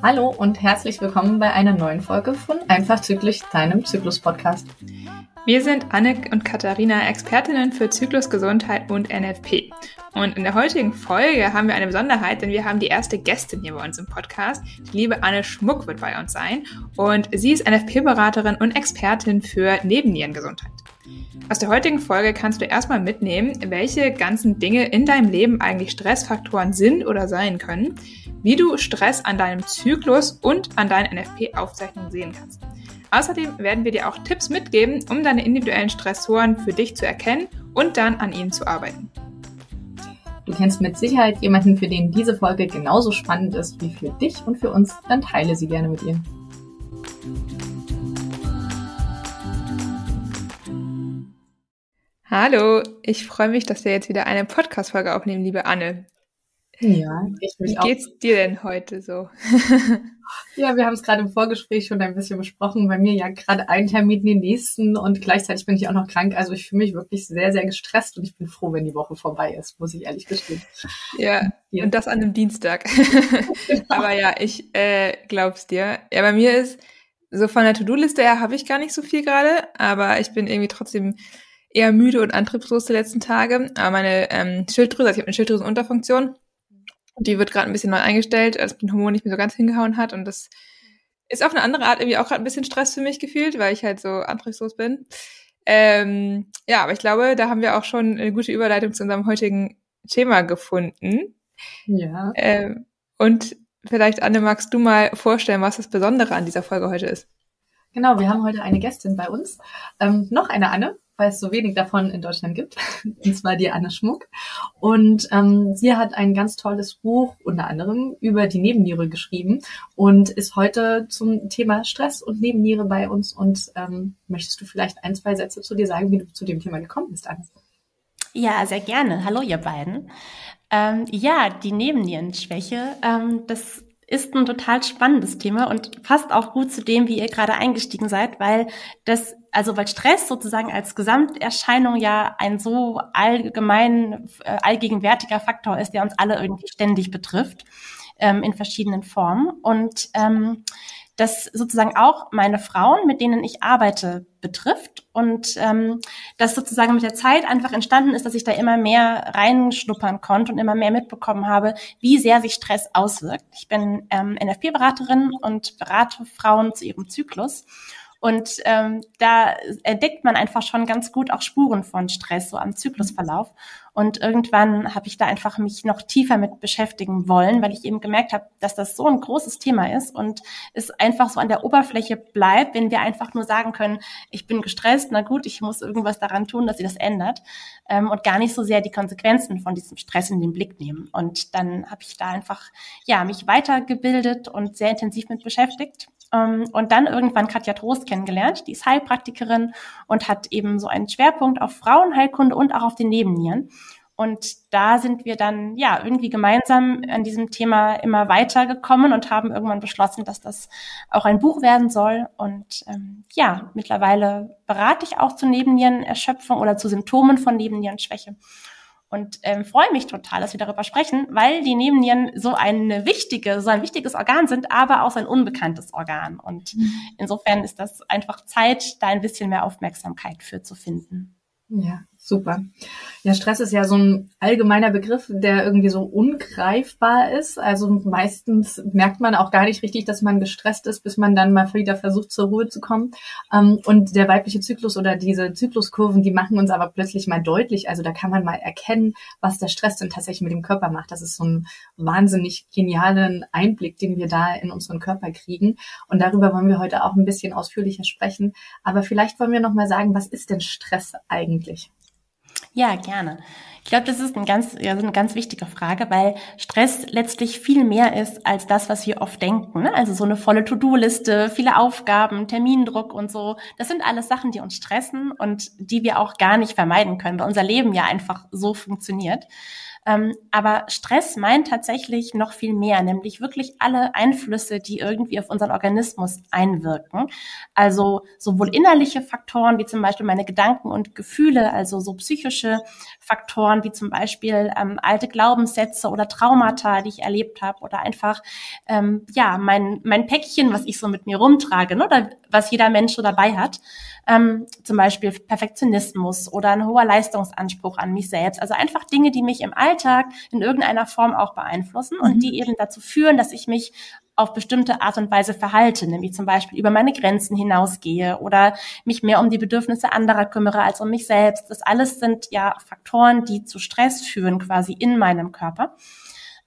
Hallo und herzlich willkommen bei einer neuen Folge von Einfach Zyklisch, deinem Zyklus-Podcast. Wir sind Anne und Katharina, Expertinnen für Zyklusgesundheit und NFP. Und in der heutigen Folge haben wir eine Besonderheit, denn wir haben die erste Gästin hier bei uns im Podcast. Die liebe Anne Schmuck wird bei uns sein. Und sie ist NFP-Beraterin und Expertin für Nebennierengesundheit. Aus der heutigen Folge kannst du erstmal mitnehmen, welche ganzen Dinge in deinem Leben eigentlich Stressfaktoren sind oder sein können, wie du Stress an deinem Zyklus und an deinen NFP-Aufzeichnungen sehen kannst. Außerdem werden wir dir auch Tipps mitgeben, um deine individuellen Stressoren für dich zu erkennen und dann an ihnen zu arbeiten. Du kennst mit Sicherheit jemanden, für den diese Folge genauso spannend ist wie für dich und für uns, dann teile sie gerne mit ihr. Hallo, ich freue mich, dass wir jetzt wieder eine Podcast-Folge aufnehmen, liebe Anne. Ja, ich mich Wie geht's auch. dir denn heute so? ja, wir haben es gerade im Vorgespräch schon ein bisschen besprochen. Bei mir ja gerade ein Termin den nächsten und gleichzeitig bin ich auch noch krank. Also ich fühle mich wirklich sehr, sehr gestresst und ich bin froh, wenn die Woche vorbei ist, muss ich ehrlich gestehen. Ja, ja. und das an einem Dienstag. genau. Aber ja, ich äh, glaub's dir. Ja, bei mir ist so von der To-Do-Liste her habe ich gar nicht so viel gerade, aber ich bin irgendwie trotzdem eher müde und antriebslos die letzten Tage. Aber meine ähm, Schilddrüse, also ich habe eine Schilddrüsenunterfunktion die wird gerade ein bisschen neu eingestellt, als mein Hormon nicht mehr so ganz hingehauen hat. Und das ist auf eine andere Art irgendwie auch gerade ein bisschen Stress für mich gefühlt, weil ich halt so antriebslos bin. Ähm, ja, aber ich glaube, da haben wir auch schon eine gute Überleitung zu unserem heutigen Thema gefunden. Ja. Ähm, und vielleicht, Anne, magst du mal vorstellen, was das Besondere an dieser Folge heute ist? Genau, wir haben heute eine Gästin bei uns. Ähm, noch eine Anne, weil es so wenig davon in Deutschland gibt, und zwar die Anne Schmuck. Und ähm, sie hat ein ganz tolles Buch unter anderem über die Nebenniere geschrieben und ist heute zum Thema Stress und Nebenniere bei uns. Und ähm, möchtest du vielleicht ein, zwei Sätze zu dir sagen, wie du zu dem Thema gekommen bist, Anne? Ja, sehr gerne. Hallo, ihr beiden. Ähm, ja, die Nebennierenschwäche, ähm, das ist ein total spannendes Thema und passt auch gut zu dem, wie ihr gerade eingestiegen seid, weil das, also weil Stress sozusagen als Gesamterscheinung ja ein so allgemein, äh, allgegenwärtiger Faktor ist, der uns alle irgendwie ständig betrifft, ähm, in verschiedenen Formen. Und ähm, das sozusagen auch meine Frauen, mit denen ich arbeite, betrifft und ähm, das sozusagen mit der Zeit einfach entstanden ist, dass ich da immer mehr reinschnuppern konnte und immer mehr mitbekommen habe, wie sehr sich Stress auswirkt. Ich bin ähm, NFP-Beraterin und berate Frauen zu ihrem Zyklus und ähm, da entdeckt man einfach schon ganz gut auch Spuren von Stress, so am Zyklusverlauf. Und irgendwann habe ich da einfach mich noch tiefer mit beschäftigen wollen, weil ich eben gemerkt habe, dass das so ein großes Thema ist und es einfach so an der Oberfläche bleibt, wenn wir einfach nur sagen können, ich bin gestresst, na gut, ich muss irgendwas daran tun, dass sich das ändert ähm, und gar nicht so sehr die Konsequenzen von diesem Stress in den Blick nehmen. Und dann habe ich da einfach ja mich weitergebildet und sehr intensiv mit beschäftigt und dann irgendwann Katja Trost kennengelernt. Die ist Heilpraktikerin und hat eben so einen Schwerpunkt auf Frauenheilkunde und auch auf den Nebennieren. Und da sind wir dann ja irgendwie gemeinsam an diesem Thema immer weitergekommen und haben irgendwann beschlossen, dass das auch ein Buch werden soll. Und ähm, ja, mittlerweile berate ich auch zu Nebennierenerschöpfung oder zu Symptomen von Nebennierenschwäche und ähm, freue mich total, dass wir darüber sprechen, weil die Nebennieren so eine wichtige, so ein wichtiges Organ sind, aber auch so ein unbekanntes Organ. Und mhm. insofern ist das einfach Zeit, da ein bisschen mehr Aufmerksamkeit für zu finden. Ja, Super. Ja, Stress ist ja so ein allgemeiner Begriff, der irgendwie so ungreifbar ist. Also meistens merkt man auch gar nicht richtig, dass man gestresst ist, bis man dann mal wieder versucht, zur Ruhe zu kommen. Ähm, und der weibliche Zyklus oder diese Zykluskurven, die machen uns aber plötzlich mal deutlich. Also da kann man mal erkennen, was der Stress denn tatsächlich mit dem Körper macht. Das ist so ein wahnsinnig genialen Einblick, den wir da in unseren Körper kriegen. Und darüber wollen wir heute auch ein bisschen ausführlicher sprechen. Aber vielleicht wollen wir noch mal sagen, was ist denn Stress eigentlich? Ja, gerne. Ich glaube, das ist ein ganz, ja, eine ganz wichtige Frage, weil Stress letztlich viel mehr ist als das, was wir oft denken. Ne? Also so eine volle To-Do-Liste, viele Aufgaben, Termindruck und so. Das sind alles Sachen, die uns stressen und die wir auch gar nicht vermeiden können, weil unser Leben ja einfach so funktioniert. Ähm, aber Stress meint tatsächlich noch viel mehr, nämlich wirklich alle Einflüsse, die irgendwie auf unseren Organismus einwirken. Also sowohl innerliche Faktoren wie zum Beispiel meine Gedanken und Gefühle, also so psychische Faktoren wie zum Beispiel ähm, alte Glaubenssätze oder Traumata, die ich erlebt habe oder einfach ähm, ja mein mein Päckchen, was ich so mit mir rumtrage, ne, oder was jeder Mensch so dabei hat. Ähm, zum Beispiel Perfektionismus oder ein hoher Leistungsanspruch an mich selbst. Also einfach Dinge, die mich im Alltag in irgendeiner Form auch beeinflussen und mhm. die eben dazu führen, dass ich mich auf bestimmte Art und Weise verhalte, nämlich zum Beispiel über meine Grenzen hinausgehe oder mich mehr um die Bedürfnisse anderer kümmere als um mich selbst. Das alles sind ja Faktoren, die zu Stress führen quasi in meinem Körper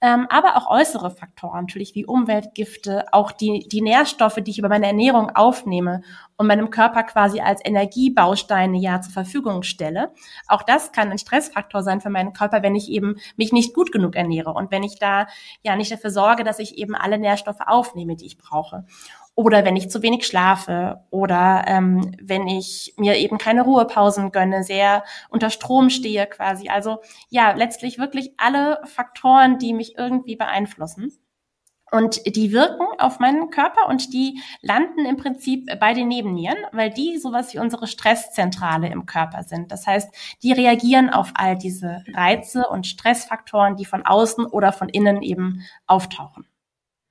ähm, aber auch äußere Faktoren, natürlich wie Umweltgifte, auch die, die Nährstoffe, die ich über meine Ernährung aufnehme und meinem Körper quasi als Energiebausteine ja zur Verfügung stelle. Auch das kann ein Stressfaktor sein für meinen Körper, wenn ich eben mich nicht gut genug ernähre und wenn ich da ja nicht dafür sorge, dass ich eben alle Nährstoffe aufnehme, die ich brauche oder wenn ich zu wenig schlafe oder ähm, wenn ich mir eben keine Ruhepausen gönne, sehr unter Strom stehe quasi. Also ja, letztlich wirklich alle Faktoren, die mich irgendwie beeinflussen. Und die wirken auf meinen Körper und die landen im Prinzip bei den Nebennieren, weil die sowas wie unsere Stresszentrale im Körper sind. Das heißt, die reagieren auf all diese Reize und Stressfaktoren, die von außen oder von innen eben auftauchen.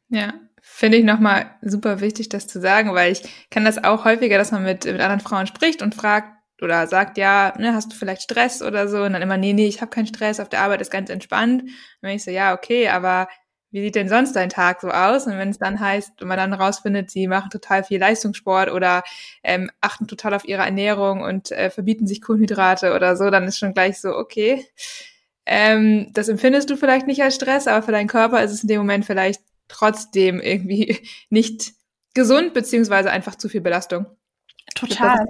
Ja, Finde ich nochmal super wichtig, das zu sagen, weil ich kenne das auch häufiger, dass man mit, mit anderen Frauen spricht und fragt oder sagt, ja, ne, hast du vielleicht Stress oder so? Und dann immer, nee, nee, ich habe keinen Stress, auf der Arbeit ist ganz entspannt. Und wenn ich so, ja, okay, aber wie sieht denn sonst dein Tag so aus? Und wenn es dann heißt, und man dann rausfindet, sie machen total viel Leistungssport oder ähm, achten total auf ihre Ernährung und äh, verbieten sich Kohlenhydrate oder so, dann ist schon gleich so, okay, ähm, das empfindest du vielleicht nicht als Stress, aber für deinen Körper ist es in dem Moment vielleicht trotzdem irgendwie nicht gesund, beziehungsweise einfach zu viel Belastung. Total.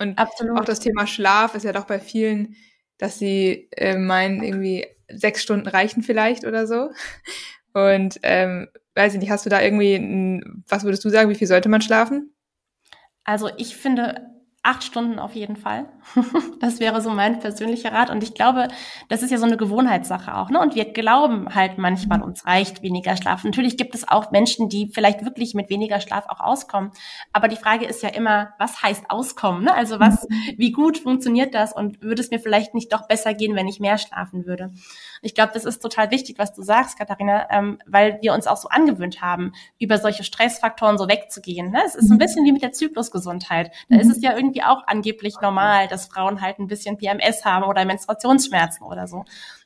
Und Absolut. auch das Thema Schlaf ist ja doch bei vielen, dass sie äh, meinen, irgendwie sechs Stunden reichen vielleicht oder so. Und ähm, weiß ich nicht, hast du da irgendwie, ein, was würdest du sagen, wie viel sollte man schlafen? Also ich finde, acht Stunden auf jeden Fall. das wäre so mein persönlicher Rat. Und ich glaube, das ist ja so eine Gewohnheitssache auch. Ne? Und wir glauben halt manchmal, uns reicht weniger Schlaf. Natürlich gibt es auch Menschen, die vielleicht wirklich mit weniger Schlaf auch auskommen. Aber die Frage ist ja immer, was heißt auskommen? Ne? Also was, mhm. wie gut funktioniert das? Und würde es mir vielleicht nicht doch besser gehen, wenn ich mehr schlafen würde? Ich glaube, das ist total wichtig, was du sagst, Katharina, ähm, weil wir uns auch so angewöhnt haben, über solche Stressfaktoren so wegzugehen. Ne? Es ist so ein mhm. bisschen wie mit der Zyklusgesundheit. Da ist es ja irgendwie auch angeblich normal, dass Frauen halt ein bisschen PMS haben oder Menstruationsschmerzen oder so.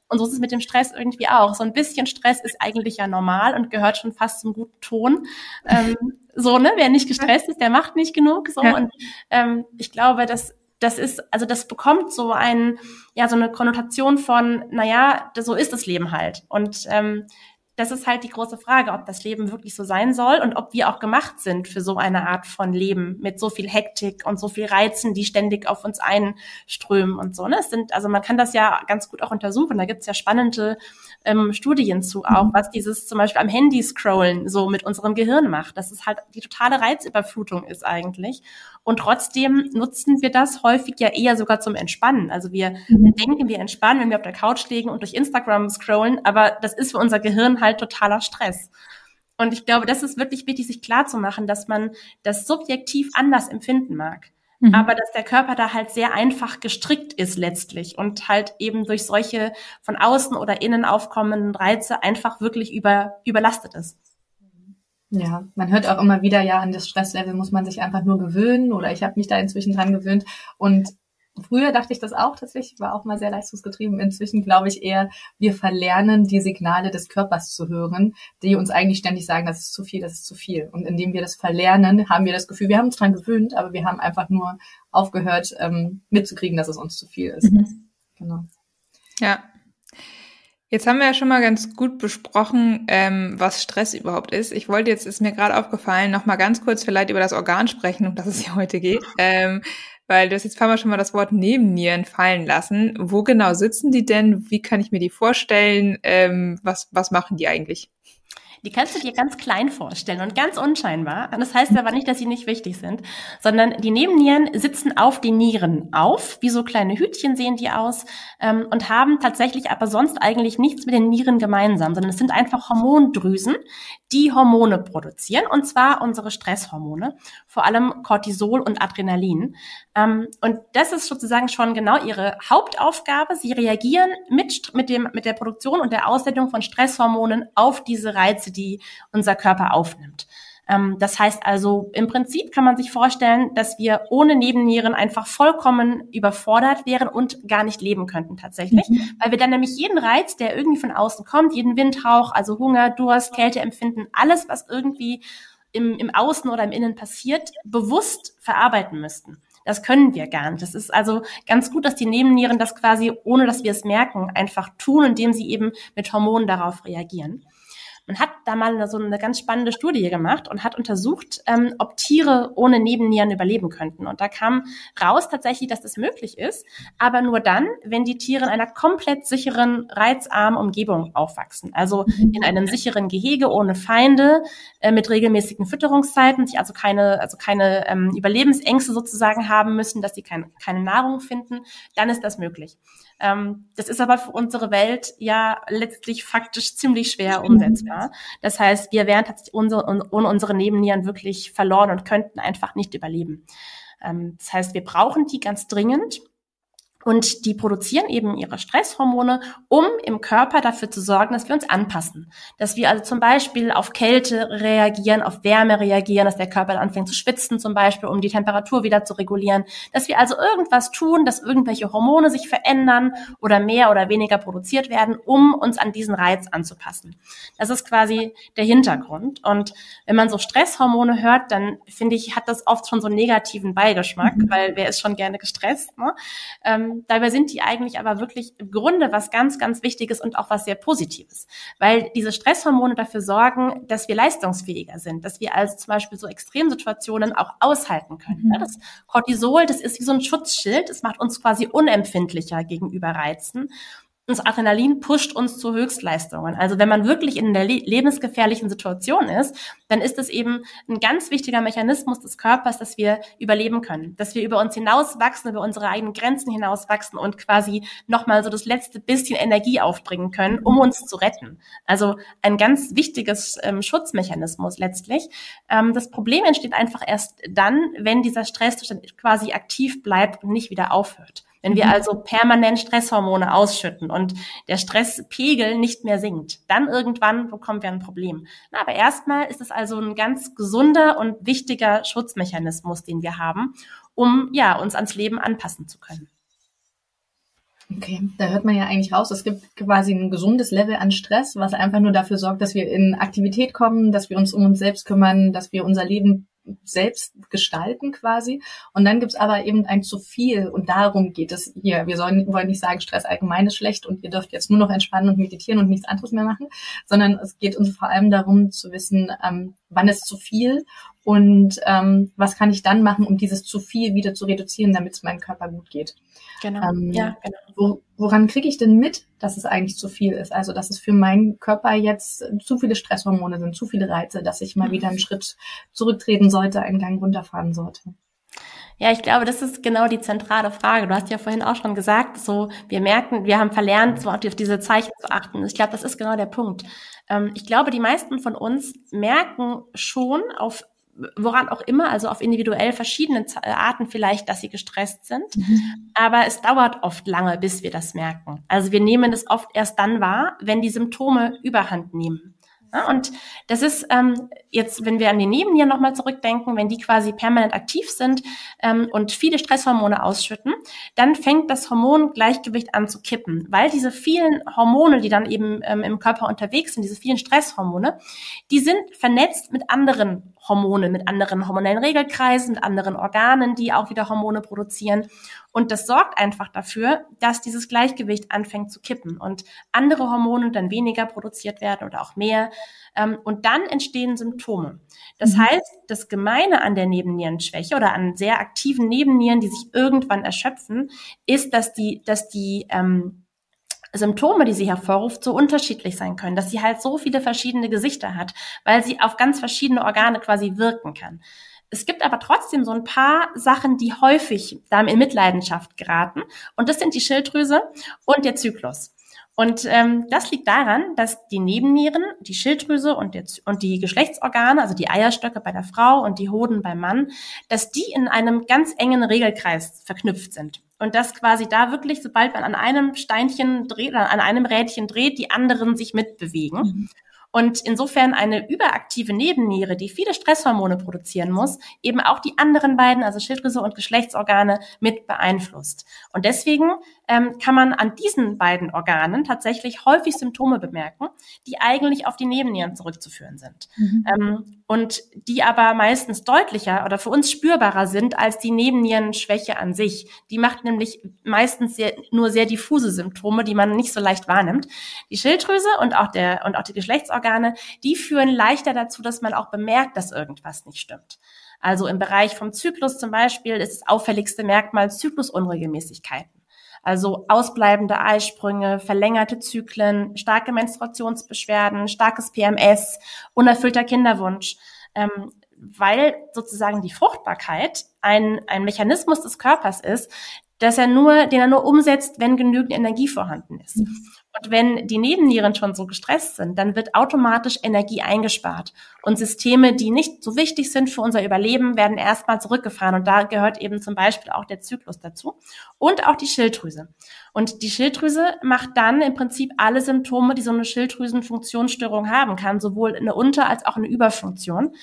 Und so ist es mit dem Stress irgendwie auch. So ein bisschen Stress ist eigentlich ja normal und gehört schon fast zum guten Ton. Ähm, so, ne? Wer nicht gestresst ist, der macht nicht genug. So. Und ähm, ich glaube, dass das ist, also das bekommt so ein, ja, so eine Konnotation von, naja, so ist das Leben halt. Und ähm, das ist halt die große Frage, ob das Leben wirklich so sein soll und ob wir auch gemacht sind für so eine Art von Leben mit so viel Hektik und so viel Reizen, die ständig auf uns einströmen und so. Ne? Es sind, also man kann das ja ganz gut auch untersuchen. Da gibt's ja spannende ähm, Studien zu, auch mhm. was dieses zum Beispiel am Handy scrollen so mit unserem Gehirn macht. Das ist halt die totale Reizüberflutung ist eigentlich. Und trotzdem nutzen wir das häufig ja eher sogar zum Entspannen. Also wir mhm. denken, wir entspannen, wenn wir auf der Couch liegen und durch Instagram scrollen, aber das ist für unser Gehirn halt totaler Stress. Und ich glaube, das ist wirklich wichtig, sich klar zu machen, dass man das subjektiv anders empfinden mag. Mhm. Aber dass der Körper da halt sehr einfach gestrickt ist letztlich und halt eben durch solche von außen oder innen aufkommenden Reize einfach wirklich über, überlastet ist. Ja, man hört auch immer wieder, ja, an das Stresslevel muss man sich einfach nur gewöhnen oder ich habe mich da inzwischen dran gewöhnt. Und früher dachte ich das auch tatsächlich, war auch mal sehr leistungsgetrieben. Inzwischen glaube ich eher, wir verlernen die Signale des Körpers zu hören, die uns eigentlich ständig sagen, das ist zu viel, das ist zu viel. Und indem wir das verlernen, haben wir das Gefühl, wir haben uns dran gewöhnt, aber wir haben einfach nur aufgehört, ähm, mitzukriegen, dass es uns zu viel ist. Mhm. Genau. Ja, Jetzt haben wir ja schon mal ganz gut besprochen, ähm, was Stress überhaupt ist. Ich wollte jetzt, ist mir gerade aufgefallen, noch mal ganz kurz vielleicht über das Organ sprechen, um das es hier heute geht. Ähm, weil du hast jetzt ein Mal schon mal das Wort Nebennieren fallen lassen. Wo genau sitzen die denn? Wie kann ich mir die vorstellen? Ähm, was, was machen die eigentlich? Die kannst du dir ganz klein vorstellen und ganz unscheinbar. Und das heißt aber nicht, dass sie nicht wichtig sind, sondern die Nebennieren sitzen auf den Nieren auf, wie so kleine Hütchen sehen die aus ähm, und haben tatsächlich aber sonst eigentlich nichts mit den Nieren gemeinsam, sondern es sind einfach Hormondrüsen, die Hormone produzieren und zwar unsere Stresshormone, vor allem Cortisol und Adrenalin. Ähm, und das ist sozusagen schon genau ihre Hauptaufgabe. Sie reagieren mit, mit, dem, mit der Produktion und der Aussendung von Stresshormonen auf diese Reize, die unser Körper aufnimmt. Ähm, das heißt also, im Prinzip kann man sich vorstellen, dass wir ohne Nebennieren einfach vollkommen überfordert wären und gar nicht leben könnten tatsächlich, mhm. weil wir dann nämlich jeden Reiz, der irgendwie von außen kommt, jeden Windhauch, also Hunger, Durst, Kälte empfinden, alles, was irgendwie im, im Außen oder im Innen passiert, bewusst verarbeiten müssten. Das können wir gar nicht. Das ist also ganz gut, dass die Nebennieren das quasi, ohne dass wir es merken, einfach tun, indem sie eben mit Hormonen darauf reagieren. Man hat da mal so eine ganz spannende Studie gemacht und hat untersucht, ähm, ob Tiere ohne Nebennieren überleben könnten. Und da kam raus tatsächlich, dass das möglich ist, aber nur dann, wenn die Tiere in einer komplett sicheren, reizarmen Umgebung aufwachsen. Also in einem sicheren Gehege ohne Feinde, äh, mit regelmäßigen Fütterungszeiten, sich also keine, also keine ähm, Überlebensängste sozusagen haben müssen, dass sie kein, keine Nahrung finden, dann ist das möglich. Ähm, das ist aber für unsere Welt ja letztlich faktisch ziemlich schwer umsetzbar. Das heißt, wir wären tatsächlich ohne unsere Nebennieren wirklich verloren und könnten einfach nicht überleben. Ähm, das heißt, wir brauchen die ganz dringend. Und die produzieren eben ihre Stresshormone, um im Körper dafür zu sorgen, dass wir uns anpassen. Dass wir also zum Beispiel auf Kälte reagieren, auf Wärme reagieren, dass der Körper anfängt zu schwitzen zum Beispiel, um die Temperatur wieder zu regulieren. Dass wir also irgendwas tun, dass irgendwelche Hormone sich verändern oder mehr oder weniger produziert werden, um uns an diesen Reiz anzupassen. Das ist quasi der Hintergrund. Und wenn man so Stresshormone hört, dann finde ich, hat das oft schon so einen negativen Beigeschmack, mhm. weil wer ist schon gerne gestresst. Ne? Ähm, dabei sind die eigentlich aber wirklich im Grunde was ganz, ganz Wichtiges und auch was sehr Positives, weil diese Stresshormone dafür sorgen, dass wir leistungsfähiger sind, dass wir also zum Beispiel so Extremsituationen auch aushalten können. Mhm. Das Cortisol, das ist wie so ein Schutzschild, es macht uns quasi unempfindlicher gegenüber Reizen das Adrenalin pusht uns zu Höchstleistungen. Also wenn man wirklich in einer lebensgefährlichen Situation ist, dann ist es eben ein ganz wichtiger Mechanismus des Körpers, dass wir überleben können, dass wir über uns hinauswachsen, über unsere eigenen Grenzen hinauswachsen und quasi nochmal so das letzte bisschen Energie aufbringen können, um uns zu retten. Also ein ganz wichtiges ähm, Schutzmechanismus letztlich. Ähm, das Problem entsteht einfach erst dann, wenn dieser Stress quasi aktiv bleibt und nicht wieder aufhört. Wenn wir mhm. also permanent Stresshormone ausschütten und der Stresspegel nicht mehr sinkt, dann irgendwann bekommen wir ein Problem. Na, aber erstmal ist es also ein ganz gesunder und wichtiger Schutzmechanismus, den wir haben, um ja uns ans Leben anpassen zu können. Okay, da hört man ja eigentlich raus, es gibt quasi ein gesundes Level an Stress, was einfach nur dafür sorgt, dass wir in Aktivität kommen, dass wir uns um uns selbst kümmern, dass wir unser Leben selbst gestalten quasi. Und dann gibt's aber eben ein zu viel und darum geht es hier. Wir sollen, wollen nicht sagen, Stress allgemein ist schlecht und ihr dürft jetzt nur noch entspannen und meditieren und nichts anderes mehr machen, sondern es geht uns vor allem darum zu wissen, ähm, wann ist zu viel und ähm, was kann ich dann machen, um dieses zu viel wieder zu reduzieren, damit es meinem Körper gut geht. Genau. Ähm, ja, genau. Wo, woran kriege ich denn mit, dass es eigentlich zu viel ist? Also dass es für meinen Körper jetzt zu viele Stresshormone sind, zu viele Reize, dass ich mal wieder einen Schritt zurücktreten sollte, einen Gang runterfahren sollte. Ja, ich glaube, das ist genau die zentrale Frage. Du hast ja vorhin auch schon gesagt, so wir merken, wir haben verlernt, so auf diese Zeichen zu achten. Ich glaube, das ist genau der Punkt. Ähm, ich glaube, die meisten von uns merken schon auf woran auch immer, also auf individuell verschiedenen äh, Arten vielleicht, dass sie gestresst sind. Mhm. Aber es dauert oft lange, bis wir das merken. Also wir nehmen es oft erst dann wahr, wenn die Symptome überhand nehmen. Ja, und das ist ähm, jetzt, wenn wir an die Nebennieren nochmal zurückdenken, wenn die quasi permanent aktiv sind ähm, und viele Stresshormone ausschütten, dann fängt das Hormongleichgewicht an zu kippen, weil diese vielen Hormone, die dann eben ähm, im Körper unterwegs sind, diese vielen Stresshormone, die sind vernetzt mit anderen Hormonen, mit anderen hormonellen Regelkreisen, mit anderen Organen, die auch wieder Hormone produzieren. Und das sorgt einfach dafür, dass dieses Gleichgewicht anfängt zu kippen und andere Hormone dann weniger produziert werden oder auch mehr. Ähm, und dann entstehen Symptome. Das mhm. heißt, das Gemeine an der Nebennierenschwäche oder an sehr aktiven Nebennieren, die sich irgendwann erschöpfen, ist, dass die, dass die ähm, Symptome, die sie hervorruft, so unterschiedlich sein können, dass sie halt so viele verschiedene Gesichter hat, weil sie auf ganz verschiedene Organe quasi wirken kann. Es gibt aber trotzdem so ein paar Sachen, die häufig da in Mitleidenschaft geraten. Und das sind die Schilddrüse und der Zyklus. Und ähm, das liegt daran, dass die Nebennieren, die Schilddrüse und, der, und die Geschlechtsorgane, also die Eierstöcke bei der Frau und die Hoden beim Mann, dass die in einem ganz engen Regelkreis verknüpft sind. Und dass quasi da wirklich, sobald man an einem Steinchen dreht, an einem Rädchen dreht, die anderen sich mitbewegen. Mhm. Und insofern eine überaktive Nebenniere, die viele Stresshormone produzieren muss, eben auch die anderen beiden, also Schilddrüse und Geschlechtsorgane, mit beeinflusst. Und deswegen ähm, kann man an diesen beiden Organen tatsächlich häufig Symptome bemerken, die eigentlich auf die Nebennieren zurückzuführen sind. Mhm. Ähm, und die aber meistens deutlicher oder für uns spürbarer sind als die Nebennierenschwäche an sich. Die macht nämlich meistens sehr, nur sehr diffuse Symptome, die man nicht so leicht wahrnimmt. Die Schilddrüse und auch der und auch die Geschlechtsorgane, die führen leichter dazu, dass man auch bemerkt, dass irgendwas nicht stimmt. Also im Bereich vom Zyklus zum Beispiel ist das auffälligste Merkmal Zyklusunregelmäßigkeiten. Also ausbleibende Eisprünge, verlängerte Zyklen, starke Menstruationsbeschwerden, starkes PMS, unerfüllter Kinderwunsch. Ähm, weil sozusagen die Fruchtbarkeit ein, ein Mechanismus des Körpers ist, dass er nur, den er nur umsetzt, wenn genügend Energie vorhanden ist. Und wenn die Nebennieren schon so gestresst sind, dann wird automatisch Energie eingespart. Und Systeme, die nicht so wichtig sind für unser Überleben, werden erstmal zurückgefahren. Und da gehört eben zum Beispiel auch der Zyklus dazu. Und auch die Schilddrüse. Und die Schilddrüse macht dann im Prinzip alle Symptome, die so eine Schilddrüsenfunktionsstörung haben kann, sowohl eine Unter- als auch eine Überfunktion.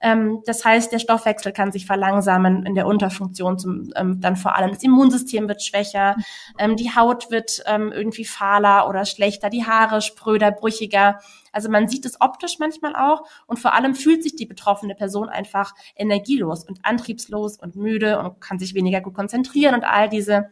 Ähm, das heißt, der Stoffwechsel kann sich verlangsamen in der Unterfunktion, zum, ähm, dann vor allem das Immunsystem wird schwächer, ähm, die Haut wird ähm, irgendwie fahler oder schlechter, die Haare spröder, brüchiger. Also man sieht es optisch manchmal auch und vor allem fühlt sich die betroffene Person einfach energielos und antriebslos und müde und kann sich weniger gut konzentrieren und all diese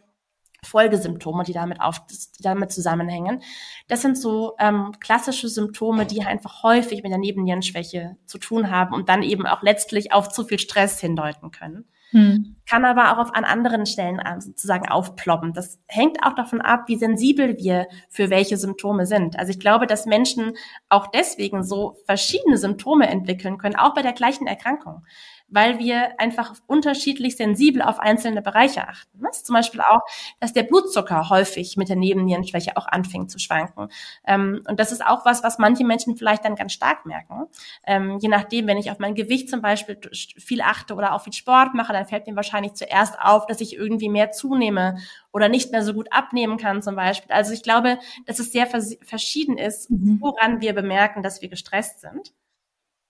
Folgesymptome, die damit auf, die damit zusammenhängen. Das sind so ähm, klassische Symptome, die einfach häufig mit der Nebennierenschwäche zu tun haben und dann eben auch letztlich auf zu viel Stress hindeuten können. Hm. Kann aber auch auf an anderen Stellen ähm, sozusagen aufploppen. Das hängt auch davon ab, wie sensibel wir für welche Symptome sind. Also ich glaube, dass Menschen auch deswegen so verschiedene Symptome entwickeln können, auch bei der gleichen Erkrankung weil wir einfach unterschiedlich sensibel auf einzelne Bereiche achten. Das ist zum Beispiel auch, dass der Blutzucker häufig mit der Nebennierenschwäche auch anfängt zu schwanken. Ähm, und das ist auch was, was manche Menschen vielleicht dann ganz stark merken. Ähm, je nachdem, wenn ich auf mein Gewicht zum Beispiel viel achte oder auch viel Sport mache, dann fällt mir wahrscheinlich zuerst auf, dass ich irgendwie mehr zunehme oder nicht mehr so gut abnehmen kann zum Beispiel. Also ich glaube, dass es sehr verschieden ist, mhm. woran wir bemerken, dass wir gestresst sind.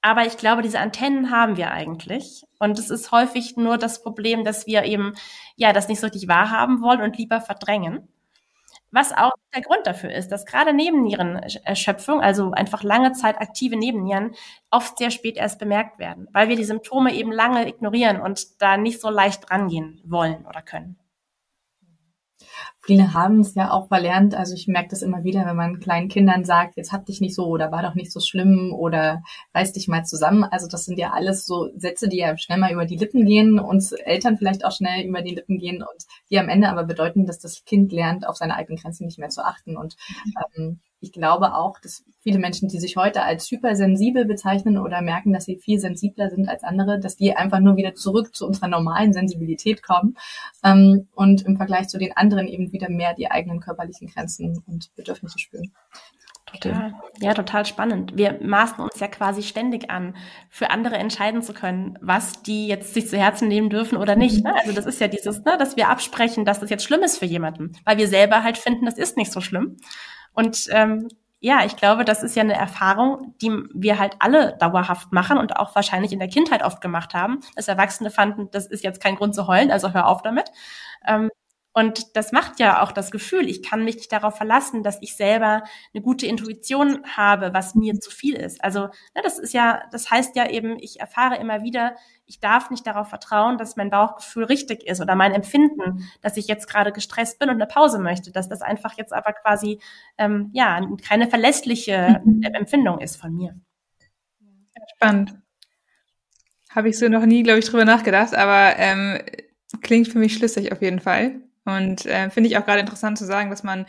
Aber ich glaube, diese Antennen haben wir eigentlich. Und es ist häufig nur das Problem, dass wir eben, ja, das nicht so richtig wahrhaben wollen und lieber verdrängen. Was auch der Grund dafür ist, dass gerade Nebennierenerschöpfung, also einfach lange Zeit aktive Nebennieren, oft sehr spät erst bemerkt werden, weil wir die Symptome eben lange ignorieren und da nicht so leicht rangehen wollen oder können. Viele haben es ja auch verlernt. Also ich merke das immer wieder, wenn man kleinen Kindern sagt, jetzt hab dich nicht so oder war doch nicht so schlimm oder reiß dich mal zusammen. Also das sind ja alles so Sätze, die ja schnell mal über die Lippen gehen, uns Eltern vielleicht auch schnell über die Lippen gehen und die am Ende aber bedeuten, dass das Kind lernt, auf seine eigenen Grenzen nicht mehr zu achten. Und ähm, ich glaube auch, dass viele Menschen, die sich heute als hypersensibel bezeichnen oder merken, dass sie viel sensibler sind als andere, dass die einfach nur wieder zurück zu unserer normalen Sensibilität kommen ähm, und im Vergleich zu den anderen eben wieder mehr die eigenen körperlichen Grenzen und Bedürfnisse spüren. Total. Ja, total spannend. Wir maßen uns ja quasi ständig an, für andere entscheiden zu können, was die jetzt sich zu Herzen nehmen dürfen oder nicht. Ne? Also das ist ja dieses, ne, dass wir absprechen, dass das jetzt schlimm ist für jemanden, weil wir selber halt finden, das ist nicht so schlimm. Und ähm, ja, ich glaube, das ist ja eine Erfahrung, die wir halt alle dauerhaft machen und auch wahrscheinlich in der Kindheit oft gemacht haben, dass Erwachsene fanden, das ist jetzt kein Grund zu heulen, also hör auf damit. Ähm, und das macht ja auch das Gefühl, ich kann mich nicht darauf verlassen, dass ich selber eine gute Intuition habe, was mir zu viel ist. Also ne, das ist ja, das heißt ja eben, ich erfahre immer wieder, ich darf nicht darauf vertrauen, dass mein Bauchgefühl richtig ist oder mein Empfinden, dass ich jetzt gerade gestresst bin und eine Pause möchte, dass das einfach jetzt aber quasi ähm, ja keine verlässliche mhm. Empfindung ist von mir. Spannend. Habe ich so noch nie, glaube ich, drüber nachgedacht, aber ähm, klingt für mich schlüssig auf jeden Fall. Und äh, finde ich auch gerade interessant zu sagen, dass man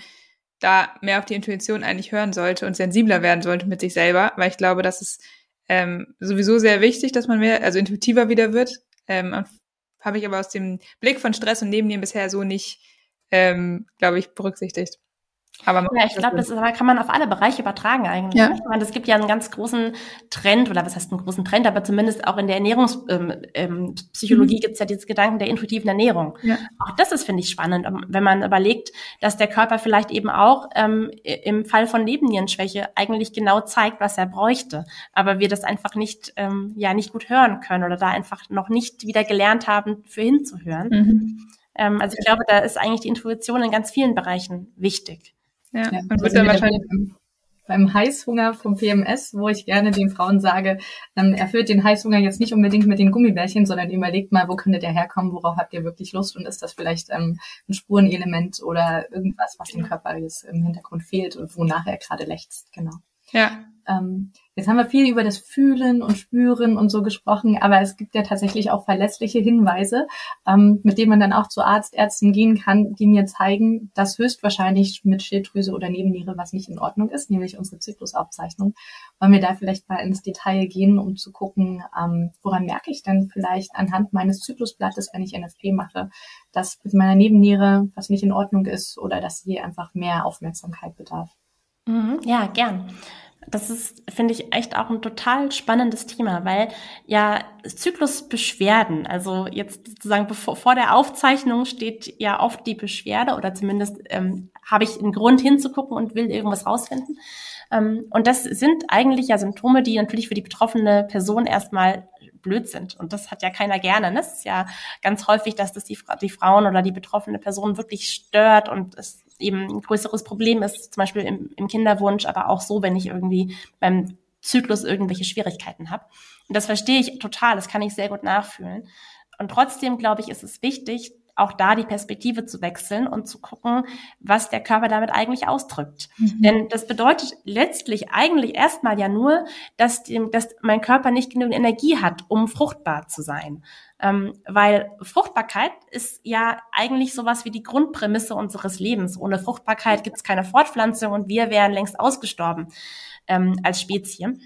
da mehr auf die Intuition eigentlich hören sollte und sensibler werden sollte mit sich selber, weil ich glaube, das ist ähm, sowieso sehr wichtig, dass man mehr, also intuitiver wieder wird. Ähm, Habe ich aber aus dem Blick von Stress und Nebennieren bisher so nicht, ähm, glaube ich, berücksichtigt. Aber ja, ich glaube, das ist, kann man auf alle Bereiche übertragen eigentlich. Ja. Ich meine, es gibt ja einen ganz großen Trend, oder was heißt einen großen Trend, aber zumindest auch in der Ernährungspsychologie ähm, ähm, mhm. gibt es ja dieses Gedanken der intuitiven Ernährung. Ja. Auch das ist, finde ich, spannend, wenn man überlegt, dass der Körper vielleicht eben auch ähm, im Fall von Nebennierenschwäche eigentlich genau zeigt, was er bräuchte, aber wir das einfach nicht, ähm, ja, nicht gut hören können oder da einfach noch nicht wieder gelernt haben, für hinzuhören. Mhm. Ähm, also ich glaube, da ist eigentlich die Intuition in ganz vielen Bereichen wichtig. Ja, ja und wird dann wahrscheinlich beim Heißhunger vom PMS, wo ich gerne den Frauen sage, ähm, erfüllt den Heißhunger jetzt nicht unbedingt mit den Gummibärchen, sondern überlegt mal, wo könnte der herkommen, worauf habt ihr wirklich Lust und ist das vielleicht ähm, ein Spurenelement oder irgendwas, was dem Körper jetzt im Hintergrund fehlt und wonach er gerade lechzt, genau. Ja. Ähm, jetzt haben wir viel über das Fühlen und Spüren und so gesprochen, aber es gibt ja tatsächlich auch verlässliche Hinweise, ähm, mit denen man dann auch zu Arzt, Ärzten gehen kann, die mir zeigen, dass höchstwahrscheinlich mit Schilddrüse oder Nebenniere was nicht in Ordnung ist, nämlich unsere Zyklusaufzeichnung. Wollen wir da vielleicht mal ins Detail gehen, um zu gucken, ähm, woran merke ich denn vielleicht anhand meines Zyklusblattes, wenn ich NFP mache, dass mit meiner Nebenniere was nicht in Ordnung ist oder dass sie einfach mehr Aufmerksamkeit bedarf? Mhm, ja, gern. Das ist, finde ich, echt auch ein total spannendes Thema, weil ja Zyklusbeschwerden, also jetzt sozusagen bevor, vor der Aufzeichnung steht ja oft die Beschwerde oder zumindest ähm, habe ich einen Grund hinzugucken und will irgendwas rausfinden. Ähm, und das sind eigentlich ja Symptome, die natürlich für die betroffene Person erstmal blöd sind. Und das hat ja keiner gerne. Ne? Es ist ja ganz häufig, dass das die, die Frauen oder die betroffene Person wirklich stört und es eben ein größeres Problem ist, zum Beispiel im, im Kinderwunsch, aber auch so, wenn ich irgendwie beim Zyklus irgendwelche Schwierigkeiten habe. Und das verstehe ich total, das kann ich sehr gut nachfühlen. Und trotzdem, glaube ich, ist es wichtig, auch da die Perspektive zu wechseln und zu gucken, was der Körper damit eigentlich ausdrückt. Mhm. Denn das bedeutet letztlich eigentlich erstmal ja nur, dass, dem, dass mein Körper nicht genügend Energie hat, um fruchtbar zu sein. Ähm, weil Fruchtbarkeit ist ja eigentlich sowas wie die Grundprämisse unseres Lebens. Ohne Fruchtbarkeit gibt es keine Fortpflanzung und wir wären längst ausgestorben ähm, als Spezie.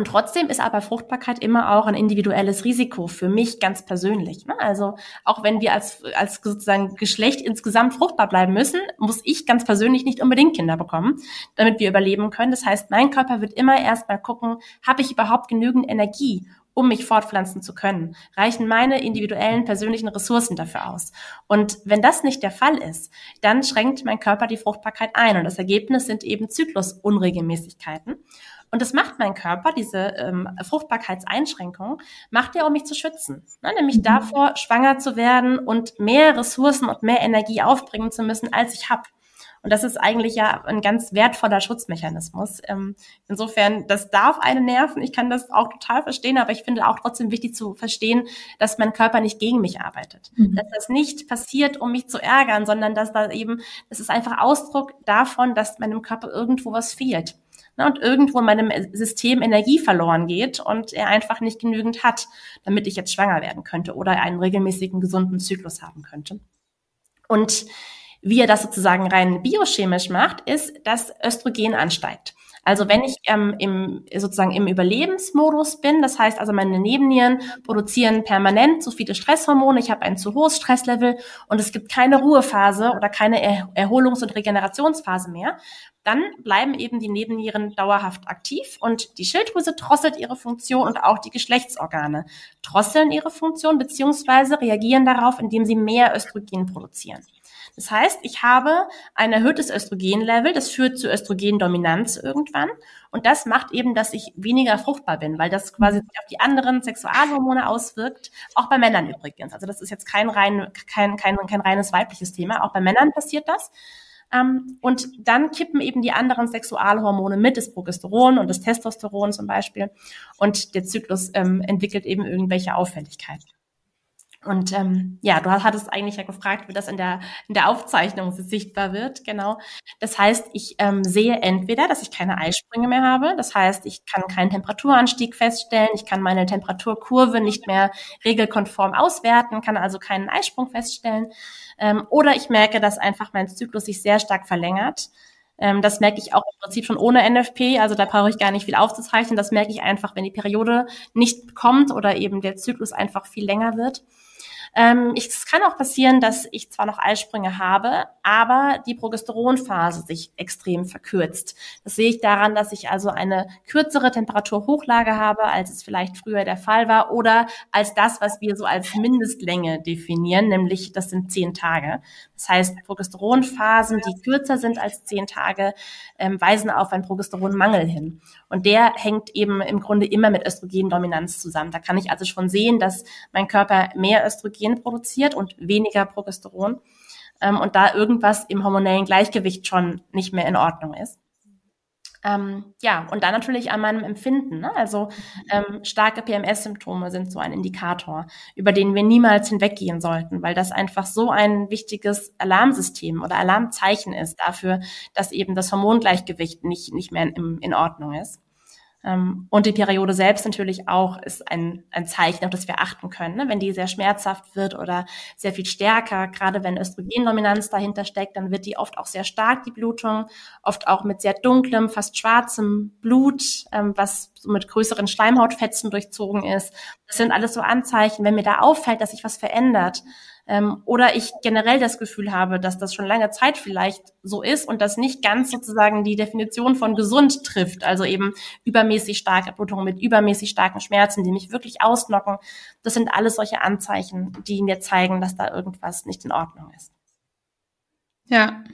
Und trotzdem ist aber Fruchtbarkeit immer auch ein individuelles Risiko für mich ganz persönlich. Ne? Also auch wenn wir als, als sozusagen Geschlecht insgesamt fruchtbar bleiben müssen, muss ich ganz persönlich nicht unbedingt Kinder bekommen, damit wir überleben können. Das heißt, mein Körper wird immer erst mal gucken, habe ich überhaupt genügend Energie, um mich fortpflanzen zu können? Reichen meine individuellen persönlichen Ressourcen dafür aus? Und wenn das nicht der Fall ist, dann schränkt mein Körper die Fruchtbarkeit ein und das Ergebnis sind eben Zyklusunregelmäßigkeiten. Und das macht mein Körper, diese ähm, Fruchtbarkeitseinschränkung, macht er, um mich zu schützen. Ne? Nämlich mhm. davor, schwanger zu werden und mehr Ressourcen und mehr Energie aufbringen zu müssen, als ich habe. Und das ist eigentlich ja ein ganz wertvoller Schutzmechanismus. Ähm, insofern, das darf einen nerven. Ich kann das auch total verstehen, aber ich finde auch trotzdem wichtig zu verstehen, dass mein Körper nicht gegen mich arbeitet. Mhm. Dass das nicht passiert, um mich zu ärgern, sondern dass da eben, das ist einfach Ausdruck davon, dass meinem Körper irgendwo was fehlt. Ne, und irgendwo in meinem System Energie verloren geht und er einfach nicht genügend hat, damit ich jetzt schwanger werden könnte oder einen regelmäßigen gesunden Zyklus haben könnte. Und wie er das sozusagen rein biochemisch macht, ist, dass Östrogen ansteigt. Also wenn ich ähm, im, sozusagen im Überlebensmodus bin, das heißt also meine Nebennieren produzieren permanent zu viele Stresshormone, ich habe ein zu hohes Stresslevel und es gibt keine Ruhephase oder keine er Erholungs- und Regenerationsphase mehr, dann bleiben eben die Nebennieren dauerhaft aktiv und die Schilddrüse drosselt ihre Funktion und auch die Geschlechtsorgane drosseln ihre Funktion beziehungsweise reagieren darauf, indem sie mehr Östrogen produzieren. Das heißt, ich habe ein erhöhtes Östrogenlevel, das führt zu Östrogendominanz irgendwann. Und das macht eben, dass ich weniger fruchtbar bin, weil das quasi auf die anderen Sexualhormone auswirkt, auch bei Männern übrigens. Also das ist jetzt kein rein, kein, kein, kein reines weibliches Thema. Auch bei Männern passiert das. Ähm, und dann kippen eben die anderen Sexualhormone mit, das Progesteron und das Testosteron zum Beispiel. Und der Zyklus ähm, entwickelt eben irgendwelche Auffälligkeiten. Und ähm, ja, du hattest eigentlich ja gefragt, wie das in der, in der Aufzeichnung sichtbar wird. Genau. Das heißt, ich ähm, sehe entweder, dass ich keine Eisprünge mehr habe. Das heißt, ich kann keinen Temperaturanstieg feststellen. Ich kann meine Temperaturkurve nicht mehr regelkonform auswerten, kann also keinen Eisprung feststellen. Ähm, oder ich merke, dass einfach mein Zyklus sich sehr stark verlängert. Ähm, das merke ich auch im Prinzip schon ohne NFP, also da brauche ich gar nicht viel aufzuzeichnen. Das merke ich einfach, wenn die Periode nicht kommt oder eben der Zyklus einfach viel länger wird. Ähm, ich, es kann auch passieren, dass ich zwar noch Eisprünge habe, aber die Progesteronphase sich extrem verkürzt. Das sehe ich daran, dass ich also eine kürzere Temperaturhochlage habe, als es vielleicht früher der Fall war oder als das, was wir so als Mindestlänge definieren, nämlich das sind zehn Tage. Das heißt, Progesteronphasen, die kürzer sind als zehn Tage, ähm, weisen auf einen Progesteronmangel hin. Und der hängt eben im Grunde immer mit Östrogendominanz zusammen. Da kann ich also schon sehen, dass mein Körper mehr Östrogen produziert und weniger Progesteron ähm, und da irgendwas im hormonellen Gleichgewicht schon nicht mehr in Ordnung ist. Ähm, ja, und dann natürlich an meinem Empfinden. Ne? Also ähm, starke PMS-Symptome sind so ein Indikator, über den wir niemals hinweggehen sollten, weil das einfach so ein wichtiges Alarmsystem oder Alarmzeichen ist dafür, dass eben das Hormongleichgewicht nicht, nicht mehr in, in Ordnung ist. Ähm, und die Periode selbst natürlich auch ist ein, ein Zeichen, auf das wir achten können. Ne? Wenn die sehr schmerzhaft wird oder sehr viel stärker, gerade wenn Östrogendominanz dahinter steckt, dann wird die oft auch sehr stark, die Blutung, oft auch mit sehr dunklem, fast schwarzem Blut, ähm, was so mit größeren Schleimhautfetzen durchzogen ist. Das sind alles so Anzeichen, wenn mir da auffällt, dass sich was verändert, ähm, oder ich generell das Gefühl habe, dass das schon lange Zeit vielleicht so ist und das nicht ganz sozusagen die Definition von gesund trifft, also eben übermäßig starke Blutung mit übermäßig starken Schmerzen, die mich wirklich ausnocken. Das sind alles solche Anzeichen, die mir zeigen, dass da irgendwas nicht in Ordnung ist. Ja,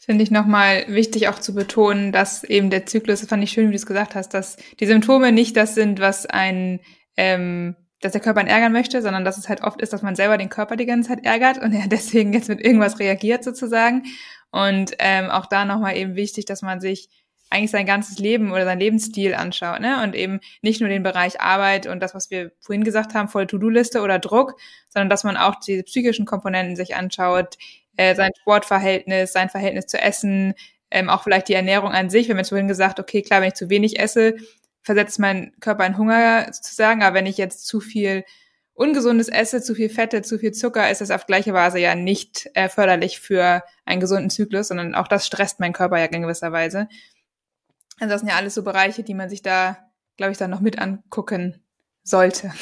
finde ich nochmal wichtig auch zu betonen, dass eben der Zyklus, das fand ich schön, wie du es gesagt hast, dass die Symptome nicht das sind, was ein ähm, dass der Körper ihn ärgern möchte, sondern dass es halt oft ist, dass man selber den Körper die ganze Zeit ärgert und er deswegen jetzt mit irgendwas reagiert sozusagen. Und ähm, auch da nochmal eben wichtig, dass man sich eigentlich sein ganzes Leben oder sein Lebensstil anschaut, ne? Und eben nicht nur den Bereich Arbeit und das, was wir vorhin gesagt haben, voll To-Do-Liste oder Druck, sondern dass man auch die psychischen Komponenten sich anschaut, äh, sein Sportverhältnis, sein Verhältnis zu Essen, ähm, auch vielleicht die Ernährung an sich. Wir haben jetzt vorhin gesagt, okay, klar, wenn ich zu wenig esse, versetzt mein Körper in Hunger sozusagen, aber wenn ich jetzt zu viel Ungesundes esse, zu viel Fette, zu viel Zucker, ist das auf gleiche Weise ja nicht äh, förderlich für einen gesunden Zyklus, sondern auch das stresst meinen Körper ja in gewisser Weise. Also das sind ja alles so Bereiche, die man sich da, glaube ich, dann noch mit angucken sollte.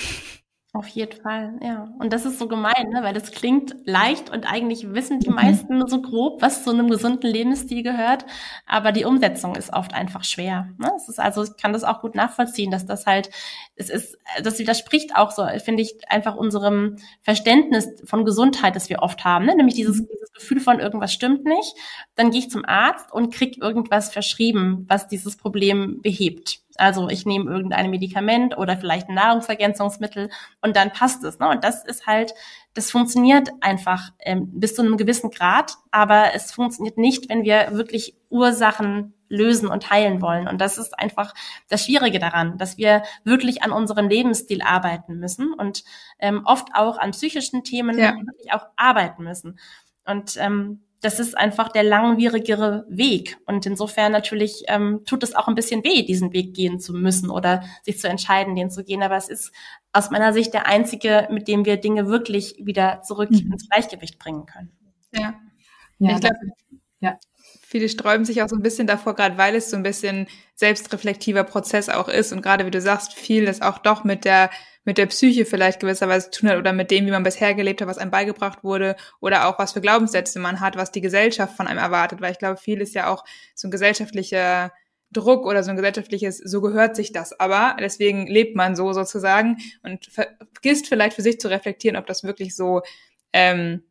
Auf jeden Fall, ja. Und das ist so gemein, ne? weil das klingt leicht und eigentlich wissen die mhm. meisten nur so grob, was zu einem gesunden Lebensstil gehört, aber die Umsetzung ist oft einfach schwer. Ne? Es ist also, ich kann das auch gut nachvollziehen, dass das halt, es ist, das widerspricht auch so, finde ich, einfach unserem Verständnis von Gesundheit, das wir oft haben, ne? nämlich dieses, mhm. dieses Gefühl von irgendwas stimmt nicht. Dann gehe ich zum Arzt und krieg irgendwas verschrieben, was dieses Problem behebt. Also ich nehme irgendein Medikament oder vielleicht ein Nahrungsergänzungsmittel und dann passt es. Ne? Und das ist halt, das funktioniert einfach ähm, bis zu einem gewissen Grad, aber es funktioniert nicht, wenn wir wirklich Ursachen lösen und heilen wollen. Und das ist einfach das Schwierige daran, dass wir wirklich an unserem Lebensstil arbeiten müssen und ähm, oft auch an psychischen Themen ja. wirklich auch arbeiten müssen. Und ähm, das ist einfach der langwierigere Weg. Und insofern natürlich ähm, tut es auch ein bisschen weh, diesen Weg gehen zu müssen oder sich zu entscheiden, den zu gehen. Aber es ist aus meiner Sicht der einzige, mit dem wir Dinge wirklich wieder zurück mhm. ins Gleichgewicht bringen können. Ja. ja ich glaube, ja. Viele sträuben sich auch so ein bisschen davor, gerade weil es so ein bisschen selbstreflektiver Prozess auch ist und gerade wie du sagst, viel das auch doch mit der mit der Psyche vielleicht gewisserweise zu tun hat oder mit dem, wie man bisher gelebt hat, was einem beigebracht wurde oder auch was für Glaubenssätze man hat, was die Gesellschaft von einem erwartet, weil ich glaube, viel ist ja auch so ein gesellschaftlicher Druck oder so ein gesellschaftliches, so gehört sich das aber, deswegen lebt man so sozusagen und vergisst vielleicht für sich zu reflektieren, ob das wirklich so, ähm,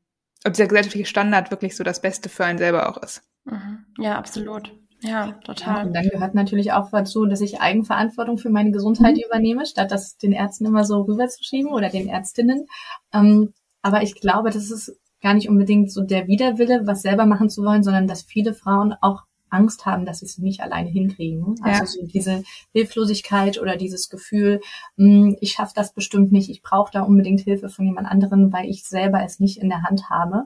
ob dieser gesellschaftliche Standard wirklich so das Beste für einen selber auch ist. Mhm. Ja, absolut. Ja, total. Ja, und dann gehört natürlich auch dazu, dass ich Eigenverantwortung für meine Gesundheit mhm. übernehme, statt das den Ärzten immer so rüberzuschieben oder den Ärztinnen. Ähm, aber ich glaube, das ist gar nicht unbedingt so der Widerwille, was selber machen zu wollen, sondern dass viele Frauen auch Angst haben, dass sie es nicht alleine hinkriegen. Also ja. so diese Hilflosigkeit oder dieses Gefühl, hm, ich schaffe das bestimmt nicht, ich brauche da unbedingt Hilfe von jemand anderen, weil ich selber es nicht in der Hand habe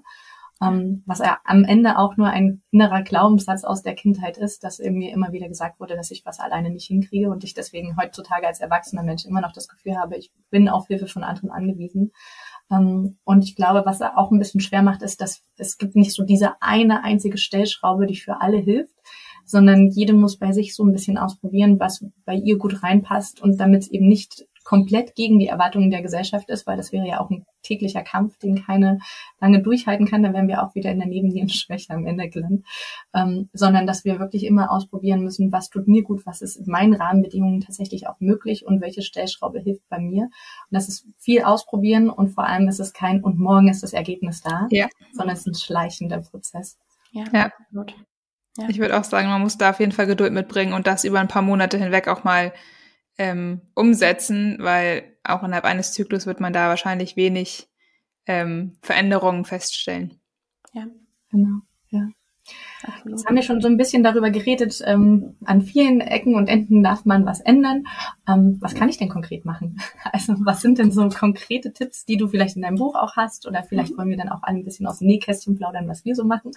ähm, was ja am Ende auch nur ein innerer Glaubenssatz aus der Kindheit ist, dass mir immer wieder gesagt wurde, dass ich was alleine nicht hinkriege und ich deswegen heutzutage als erwachsener Mensch immer noch das Gefühl habe, ich bin auf Hilfe von anderen angewiesen. Ähm, und ich glaube, was auch ein bisschen schwer macht, ist, dass es gibt nicht so diese eine einzige Stellschraube, die für alle hilft, sondern jede muss bei sich so ein bisschen ausprobieren, was bei ihr gut reinpasst und damit es eben nicht komplett gegen die Erwartungen der Gesellschaft ist, weil das wäre ja auch ein täglicher Kampf, den keine lange durchhalten kann, dann wären wir auch wieder in der Nebennierenschwäche am Ende gelandet, ähm, sondern dass wir wirklich immer ausprobieren müssen, was tut mir gut, was ist in meinen Rahmenbedingungen tatsächlich auch möglich und welche Stellschraube hilft bei mir. Und das ist viel ausprobieren und vor allem ist es kein und morgen ist das Ergebnis da, ja. sondern es ist ein schleichender Prozess. Ja, ja. absolut. Ja. Ich würde auch sagen, man muss da auf jeden Fall Geduld mitbringen und das über ein paar Monate hinweg auch mal ähm, umsetzen, weil auch innerhalb eines Zyklus wird man da wahrscheinlich wenig ähm, Veränderungen feststellen. Ja, genau. Ja. Absolut. Jetzt haben wir schon so ein bisschen darüber geredet, ähm, an vielen Ecken und Enden darf man was ändern. Ähm, was kann ich denn konkret machen? Also was sind denn so konkrete Tipps, die du vielleicht in deinem Buch auch hast? Oder vielleicht mhm. wollen wir dann auch ein bisschen aus dem Nähkästchen plaudern, was wir so machen,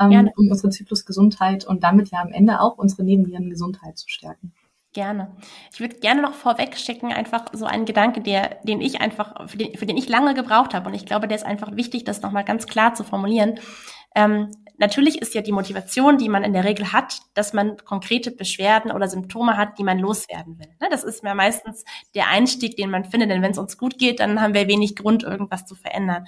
ähm, um unsere Zyklusgesundheit und damit ja am Ende auch unsere Nebennierengesundheit zu stärken. Gerne. Ich würde gerne noch vorweg schicken, einfach so einen Gedanke, der, den ich einfach, für den, für den ich lange gebraucht habe. Und ich glaube, der ist einfach wichtig, das nochmal ganz klar zu formulieren. Ähm, natürlich ist ja die Motivation, die man in der Regel hat, dass man konkrete Beschwerden oder Symptome hat, die man loswerden will. Ne, das ist mir meistens der Einstieg, den man findet, denn wenn es uns gut geht, dann haben wir wenig Grund, irgendwas zu verändern.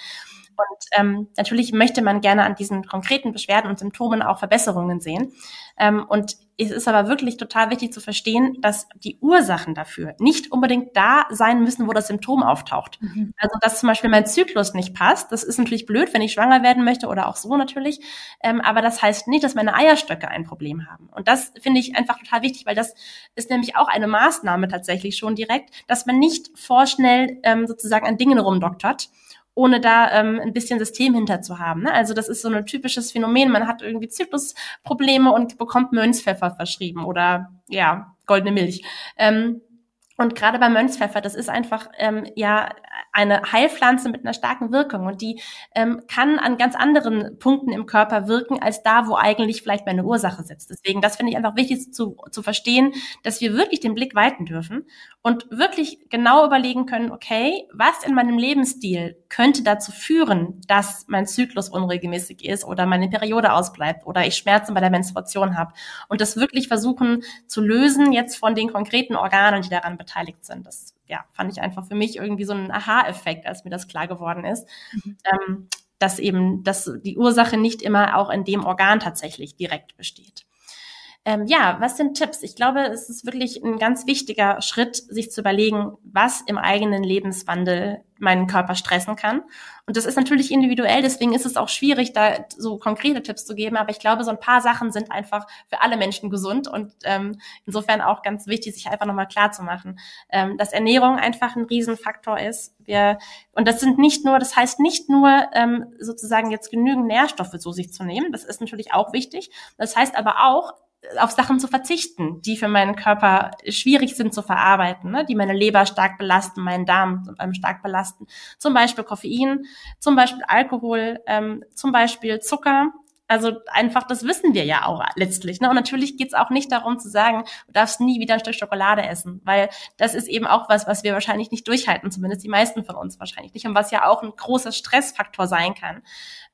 Und ähm, natürlich möchte man gerne an diesen konkreten Beschwerden und Symptomen auch Verbesserungen sehen. Ähm, und es ist aber wirklich total wichtig zu verstehen, dass die Ursachen dafür nicht unbedingt da sein müssen, wo das Symptom auftaucht. Mhm. Also, dass zum Beispiel mein Zyklus nicht passt, das ist natürlich blöd, wenn ich schwanger werden möchte oder auch so natürlich. Ähm, aber das heißt nicht, dass meine Eierstöcke ein Problem haben. Und das finde ich einfach total wichtig, weil das ist nämlich auch eine Maßnahme tatsächlich schon direkt, dass man nicht vorschnell ähm, sozusagen an Dingen rumdoktert ohne da ähm, ein bisschen System hinter zu haben. Ne? Also das ist so ein typisches Phänomen. Man hat irgendwie Zyklusprobleme und bekommt Mönchspfeffer verschrieben oder ja, goldene Milch. Ähm, und gerade beim Mönchspfeffer, das ist einfach ähm, ja eine Heilpflanze mit einer starken Wirkung und die ähm, kann an ganz anderen Punkten im Körper wirken als da, wo eigentlich vielleicht meine Ursache sitzt. Deswegen, das finde ich einfach wichtig zu, zu verstehen, dass wir wirklich den Blick weiten dürfen und wirklich genau überlegen können, okay, was in meinem Lebensstil könnte dazu führen, dass mein Zyklus unregelmäßig ist oder meine Periode ausbleibt oder ich Schmerzen bei der Menstruation habe und das wirklich versuchen zu lösen jetzt von den konkreten Organen, die daran beteiligt sind. Das ja, fand ich einfach für mich irgendwie so ein Aha-Effekt, als mir das klar geworden ist. Mhm. Ähm, dass eben, dass die Ursache nicht immer auch in dem Organ tatsächlich direkt besteht. Ähm, ja, was sind Tipps? Ich glaube, es ist wirklich ein ganz wichtiger Schritt, sich zu überlegen, was im eigenen Lebenswandel meinen Körper stressen kann. Und das ist natürlich individuell, deswegen ist es auch schwierig, da so konkrete Tipps zu geben. Aber ich glaube, so ein paar Sachen sind einfach für alle Menschen gesund und ähm, insofern auch ganz wichtig, sich einfach nochmal klar zu machen, ähm, dass Ernährung einfach ein Riesenfaktor ist. Wir, und das sind nicht nur, das heißt nicht nur ähm, sozusagen jetzt genügend Nährstoffe zu sich zu nehmen. Das ist natürlich auch wichtig. Das heißt aber auch, auf Sachen zu verzichten, die für meinen Körper schwierig sind zu verarbeiten, ne? die meine Leber stark belasten, meinen Darm stark belasten. Zum Beispiel Koffein, zum Beispiel Alkohol, ähm, zum Beispiel Zucker. Also einfach, das wissen wir ja auch letztlich. Ne? Und natürlich geht's auch nicht darum zu sagen, du darfst nie wieder ein Stück Schokolade essen, weil das ist eben auch was, was wir wahrscheinlich nicht durchhalten, zumindest die meisten von uns wahrscheinlich nicht und was ja auch ein großer Stressfaktor sein kann.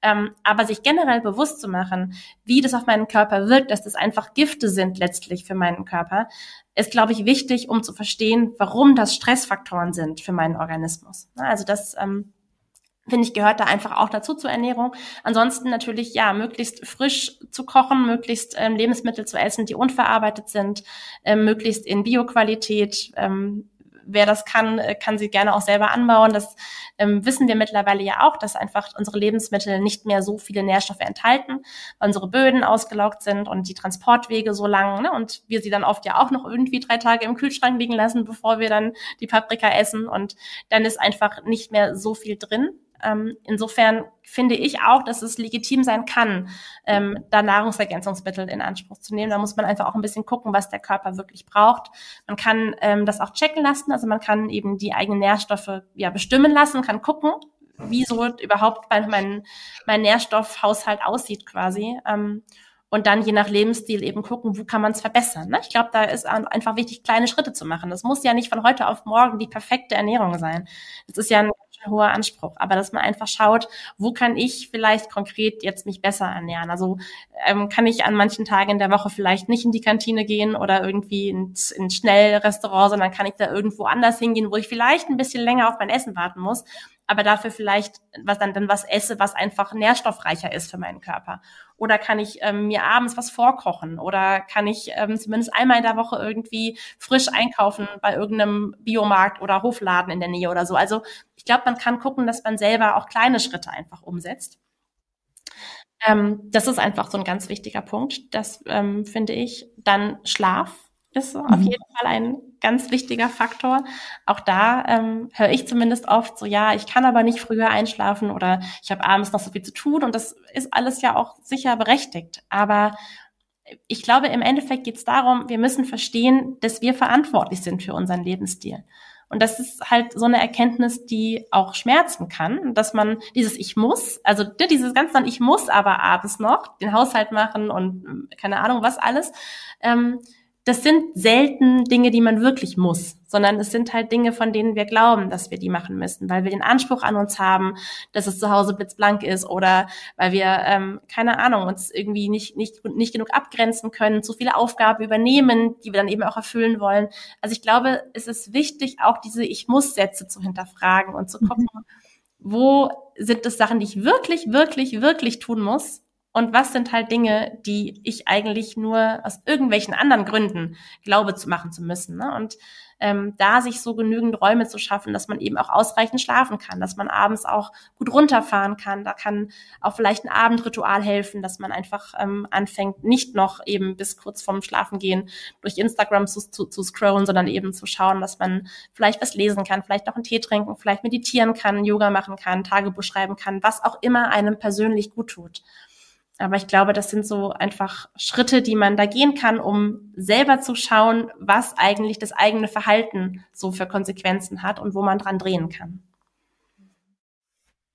Ähm, aber sich generell bewusst zu machen, wie das auf meinen Körper wirkt, dass das einfach Gifte sind letztlich für meinen Körper, ist, glaube ich, wichtig, um zu verstehen, warum das Stressfaktoren sind für meinen Organismus. Also das ähm, finde ich, gehört da einfach auch dazu zur Ernährung. Ansonsten natürlich, ja, möglichst frisch zu kochen, möglichst ähm, Lebensmittel zu essen, die unverarbeitet sind, ähm, möglichst in Bioqualität. Ähm, wer das kann, äh, kann sie gerne auch selber anbauen. Das ähm, wissen wir mittlerweile ja auch, dass einfach unsere Lebensmittel nicht mehr so viele Nährstoffe enthalten, weil unsere Böden ausgelaugt sind und die Transportwege so lang ne? und wir sie dann oft ja auch noch irgendwie drei Tage im Kühlschrank liegen lassen, bevor wir dann die Paprika essen und dann ist einfach nicht mehr so viel drin. Ähm, insofern finde ich auch, dass es legitim sein kann, ähm, da Nahrungsergänzungsmittel in Anspruch zu nehmen. Da muss man einfach auch ein bisschen gucken, was der Körper wirklich braucht. Man kann ähm, das auch checken lassen, also man kann eben die eigenen Nährstoffe ja bestimmen lassen, kann gucken, wie so überhaupt mein, mein, Nährstoffhaushalt aussieht quasi. Ähm, und dann je nach Lebensstil eben gucken, wo kann man es verbessern. Ne? Ich glaube, da ist einfach wichtig, kleine Schritte zu machen. Das muss ja nicht von heute auf morgen die perfekte Ernährung sein. Das ist ja ein hoher Anspruch, aber dass man einfach schaut, wo kann ich vielleicht konkret jetzt mich besser ernähren? Also ähm, kann ich an manchen Tagen in der Woche vielleicht nicht in die Kantine gehen oder irgendwie ins, ins Schnellrestaurant, sondern kann ich da irgendwo anders hingehen, wo ich vielleicht ein bisschen länger auf mein Essen warten muss aber dafür vielleicht was dann, dann was esse, was einfach nährstoffreicher ist für meinen Körper. Oder kann ich ähm, mir abends was vorkochen? Oder kann ich ähm, zumindest einmal in der Woche irgendwie frisch einkaufen bei irgendeinem Biomarkt oder Hofladen in der Nähe oder so? Also ich glaube, man kann gucken, dass man selber auch kleine Schritte einfach umsetzt. Ähm, das ist einfach so ein ganz wichtiger Punkt. Das ähm, finde ich. Dann Schlaf ist mhm. auf jeden Fall ein ganz wichtiger Faktor. Auch da ähm, höre ich zumindest oft so, ja, ich kann aber nicht früher einschlafen oder ich habe abends noch so viel zu tun und das ist alles ja auch sicher berechtigt. Aber ich glaube, im Endeffekt geht es darum, wir müssen verstehen, dass wir verantwortlich sind für unseren Lebensstil. Und das ist halt so eine Erkenntnis, die auch schmerzen kann, dass man dieses Ich muss, also dieses ganz dann Ich muss aber abends noch den Haushalt machen und keine Ahnung was alles, ähm, das sind selten Dinge, die man wirklich muss, sondern es sind halt Dinge, von denen wir glauben, dass wir die machen müssen, weil wir den Anspruch an uns haben, dass es zu Hause blitzblank ist oder weil wir, ähm, keine Ahnung, uns irgendwie nicht, nicht, nicht genug abgrenzen können, zu viele Aufgaben übernehmen, die wir dann eben auch erfüllen wollen. Also ich glaube, es ist wichtig, auch diese Ich-Muss-Sätze zu hinterfragen und zu gucken, mhm. wo sind es Sachen, die ich wirklich, wirklich, wirklich tun muss und was sind halt Dinge, die ich eigentlich nur aus irgendwelchen anderen Gründen glaube zu machen zu müssen. Ne? Und ähm, da sich so genügend Räume zu schaffen, dass man eben auch ausreichend schlafen kann, dass man abends auch gut runterfahren kann. Da kann auch vielleicht ein Abendritual helfen, dass man einfach ähm, anfängt, nicht noch eben bis kurz vorm Schlafengehen durch Instagram zu, zu, zu scrollen, sondern eben zu schauen, dass man vielleicht was lesen kann, vielleicht auch einen Tee trinken, vielleicht meditieren kann, Yoga machen kann, Tagebuch schreiben kann, was auch immer einem persönlich gut tut. Aber ich glaube, das sind so einfach Schritte, die man da gehen kann, um selber zu schauen, was eigentlich das eigene Verhalten so für Konsequenzen hat und wo man dran drehen kann.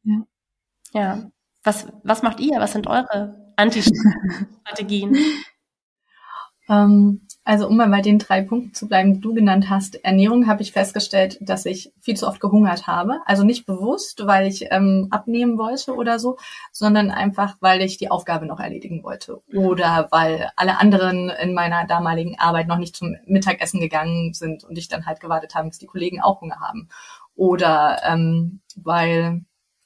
Ja. Ja. Was, was macht ihr? Was sind eure Anti-Strategien? ähm, also um mal bei den drei Punkten zu bleiben, die du genannt hast, Ernährung habe ich festgestellt, dass ich viel zu oft gehungert habe. Also nicht bewusst, weil ich ähm, abnehmen wollte oder so, sondern einfach, weil ich die Aufgabe noch erledigen wollte. Oder weil alle anderen in meiner damaligen Arbeit noch nicht zum Mittagessen gegangen sind und ich dann halt gewartet habe, bis die Kollegen auch Hunger haben. Oder ähm, weil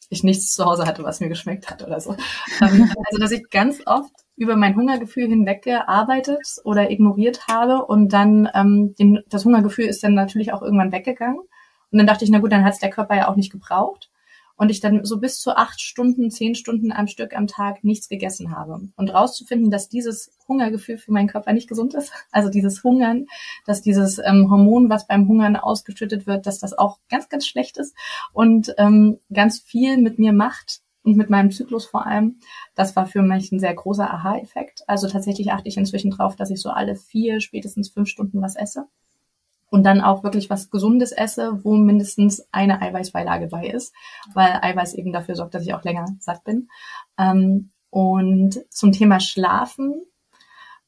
ich nichts zu Hause hatte, was mir geschmeckt hat oder so. Ähm, also dass ich ganz oft über mein Hungergefühl hinweggearbeitet oder ignoriert habe und dann ähm, den, das Hungergefühl ist dann natürlich auch irgendwann weggegangen. Und dann dachte ich, na gut, dann hat es der Körper ja auch nicht gebraucht. Und ich dann so bis zu acht Stunden, zehn Stunden am Stück am Tag nichts gegessen habe. Und rauszufinden, dass dieses Hungergefühl für meinen Körper nicht gesund ist, also dieses Hungern, dass dieses ähm, Hormon, was beim Hungern ausgeschüttet wird, dass das auch ganz, ganz schlecht ist und ähm, ganz viel mit mir macht, und mit meinem Zyklus vor allem. Das war für mich ein sehr großer Aha-Effekt. Also tatsächlich achte ich inzwischen drauf, dass ich so alle vier, spätestens fünf Stunden was esse. Und dann auch wirklich was Gesundes esse, wo mindestens eine Eiweißbeilage bei ist, weil Eiweiß eben dafür sorgt, dass ich auch länger satt bin. Ähm, und zum Thema Schlafen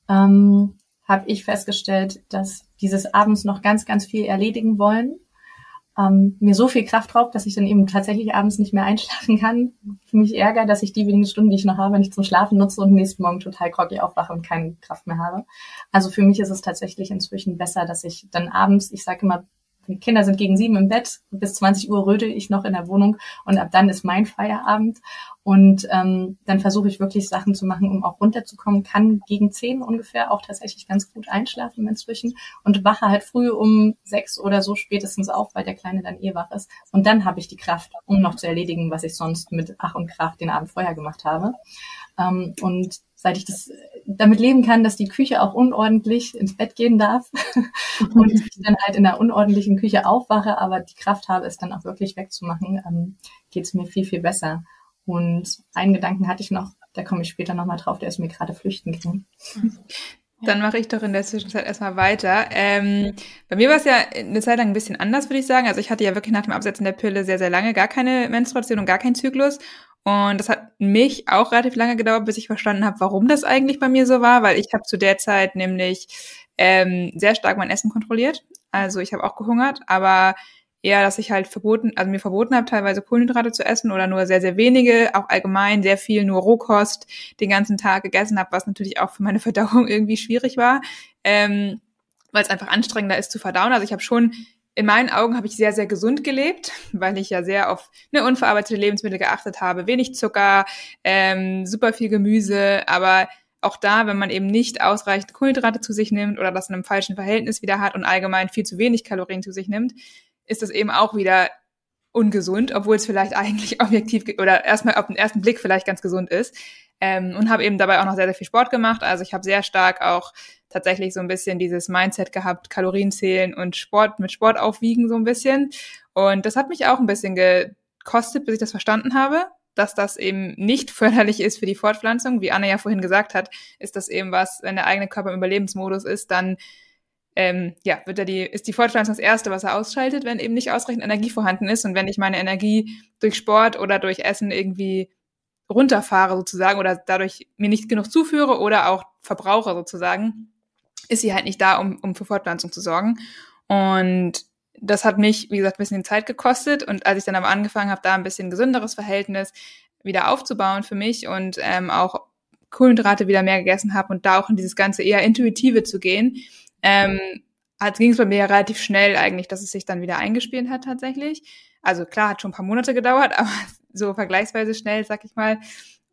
ähm, habe ich festgestellt, dass dieses abends noch ganz, ganz viel erledigen wollen ähm, mir so viel Kraft raubt, dass ich dann eben tatsächlich abends nicht mehr einschlafen kann. Für mich Ärger, dass ich die wenigen Stunden, die ich noch habe, nicht zum Schlafen nutze und nächsten Morgen total groggy aufwache und keine Kraft mehr habe. Also für mich ist es tatsächlich inzwischen besser, dass ich dann abends, ich sage immer, die Kinder sind gegen sieben im Bett, bis 20 Uhr rödel ich noch in der Wohnung und ab dann ist mein Feierabend. Und ähm, dann versuche ich wirklich Sachen zu machen, um auch runterzukommen. Kann gegen zehn ungefähr auch tatsächlich ganz gut einschlafen inzwischen und wache halt früh um sechs oder so spätestens auf, weil der Kleine dann eh wach ist. Und dann habe ich die Kraft, um noch zu erledigen, was ich sonst mit Ach und Krach den Abend vorher gemacht habe. Ähm, und seit ich das damit leben kann, dass die Küche auch unordentlich ins Bett gehen darf und ich dann halt in einer unordentlichen Küche aufwache, aber die Kraft habe, es dann auch wirklich wegzumachen, ähm, geht es mir viel, viel besser. Und einen Gedanken hatte ich noch, da komme ich später nochmal drauf, der ist mir gerade flüchten gegangen. Dann mache ich doch in der Zwischenzeit erstmal weiter. Ähm, bei mir war es ja eine Zeit lang ein bisschen anders, würde ich sagen. Also ich hatte ja wirklich nach dem Absetzen der Pille sehr, sehr lange gar keine Menstruation und gar keinen Zyklus. Und das hat mich auch relativ lange gedauert, bis ich verstanden habe, warum das eigentlich bei mir so war, weil ich habe zu der Zeit nämlich ähm, sehr stark mein Essen kontrolliert. Also ich habe auch gehungert, aber eher, dass ich halt verboten, also mir verboten habe, teilweise Kohlenhydrate zu essen oder nur sehr, sehr wenige, auch allgemein sehr viel nur Rohkost den ganzen Tag gegessen habe, was natürlich auch für meine Verdauung irgendwie schwierig war, ähm, weil es einfach anstrengender ist zu verdauen. Also ich habe schon in meinen Augen habe ich sehr, sehr gesund gelebt, weil ich ja sehr auf eine unverarbeitete Lebensmittel geachtet habe. Wenig Zucker, ähm, super viel Gemüse, aber auch da, wenn man eben nicht ausreichend Kohlenhydrate zu sich nimmt oder das in einem falschen Verhältnis wieder hat und allgemein viel zu wenig Kalorien zu sich nimmt, ist das eben auch wieder ungesund, obwohl es vielleicht eigentlich objektiv oder erstmal auf den ersten Blick vielleicht ganz gesund ist. Ähm, und habe eben dabei auch noch sehr, sehr viel Sport gemacht. Also ich habe sehr stark auch tatsächlich so ein bisschen dieses Mindset gehabt, Kalorien zählen und Sport mit Sport aufwiegen so ein bisschen. Und das hat mich auch ein bisschen gekostet, bis ich das verstanden habe dass das eben nicht förderlich ist für die Fortpflanzung. Wie Anne ja vorhin gesagt hat, ist das eben was, wenn der eigene Körper im Überlebensmodus ist, dann ähm, ja, wird er die, ist die Fortpflanzung das Erste, was er ausschaltet, wenn eben nicht ausreichend Energie vorhanden ist. Und wenn ich meine Energie durch Sport oder durch Essen irgendwie runterfahre sozusagen oder dadurch mir nicht genug zuführe oder auch verbrauche sozusagen, ist sie halt nicht da, um, um für Fortpflanzung zu sorgen. Und das hat mich, wie gesagt, ein bisschen Zeit gekostet. Und als ich dann aber angefangen habe, da ein bisschen gesünderes Verhältnis wieder aufzubauen für mich und ähm, auch Kohlenhydrate wieder mehr gegessen habe und da auch in dieses ganze eher intuitive zu gehen, ähm, ging es bei mir relativ schnell eigentlich, dass es sich dann wieder eingespielt hat tatsächlich. Also klar, hat schon ein paar Monate gedauert, aber so vergleichsweise schnell, sag ich mal.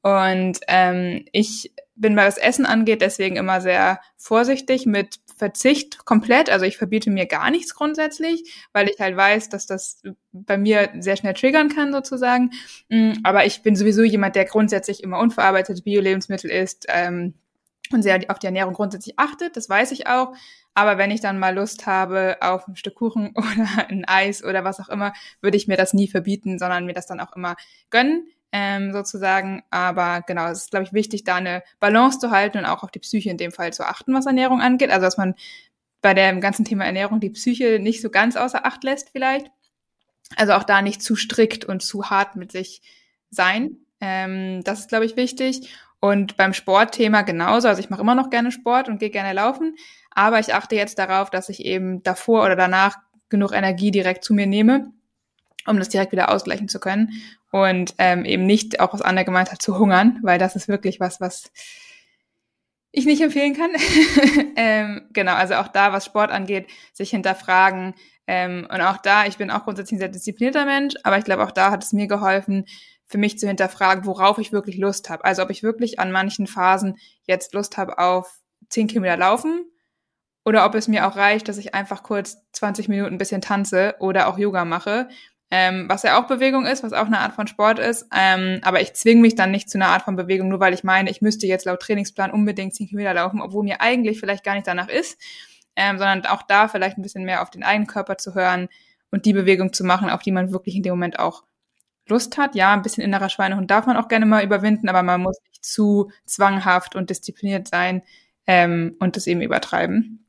Und ähm, ich bin, was Essen angeht, deswegen immer sehr vorsichtig mit Verzicht komplett. Also ich verbiete mir gar nichts grundsätzlich, weil ich halt weiß, dass das bei mir sehr schnell triggern kann sozusagen. Mm, aber ich bin sowieso jemand, der grundsätzlich immer unverarbeitete Bio-Lebensmittel isst ähm, und sehr auf die Ernährung grundsätzlich achtet. Das weiß ich auch. Aber wenn ich dann mal Lust habe auf ein Stück Kuchen oder ein Eis oder was auch immer, würde ich mir das nie verbieten, sondern mir das dann auch immer gönnen ähm, sozusagen. Aber genau, es ist, glaube ich, wichtig, da eine Balance zu halten und auch auf die Psyche in dem Fall zu achten, was Ernährung angeht. Also, dass man bei dem ganzen Thema Ernährung die Psyche nicht so ganz außer Acht lässt vielleicht. Also auch da nicht zu strikt und zu hart mit sich sein. Ähm, das ist, glaube ich, wichtig. Und beim Sportthema genauso. Also ich mache immer noch gerne Sport und gehe gerne laufen. Aber ich achte jetzt darauf, dass ich eben davor oder danach genug Energie direkt zu mir nehme, um das direkt wieder ausgleichen zu können und ähm, eben nicht, auch was Anna gemeint hat, zu hungern, weil das ist wirklich was, was ich nicht empfehlen kann. ähm, genau, also auch da, was Sport angeht, sich hinterfragen. Ähm, und auch da, ich bin auch grundsätzlich ein sehr disziplinierter Mensch, aber ich glaube, auch da hat es mir geholfen, für mich zu hinterfragen, worauf ich wirklich Lust habe. Also ob ich wirklich an manchen Phasen jetzt Lust habe auf 10 Kilometer laufen oder ob es mir auch reicht, dass ich einfach kurz 20 Minuten ein bisschen tanze oder auch Yoga mache ähm, was ja auch Bewegung ist, was auch eine Art von Sport ist. Ähm, aber ich zwinge mich dann nicht zu einer Art von Bewegung, nur weil ich meine, ich müsste jetzt laut Trainingsplan unbedingt 10 Kilometer laufen, obwohl mir eigentlich vielleicht gar nicht danach ist, ähm, sondern auch da vielleicht ein bisschen mehr auf den eigenen Körper zu hören und die Bewegung zu machen, auf die man wirklich in dem Moment auch Lust hat. Ja, ein bisschen innerer Schweinehund darf man auch gerne mal überwinden, aber man muss nicht zu zwanghaft und diszipliniert sein ähm, und das eben übertreiben.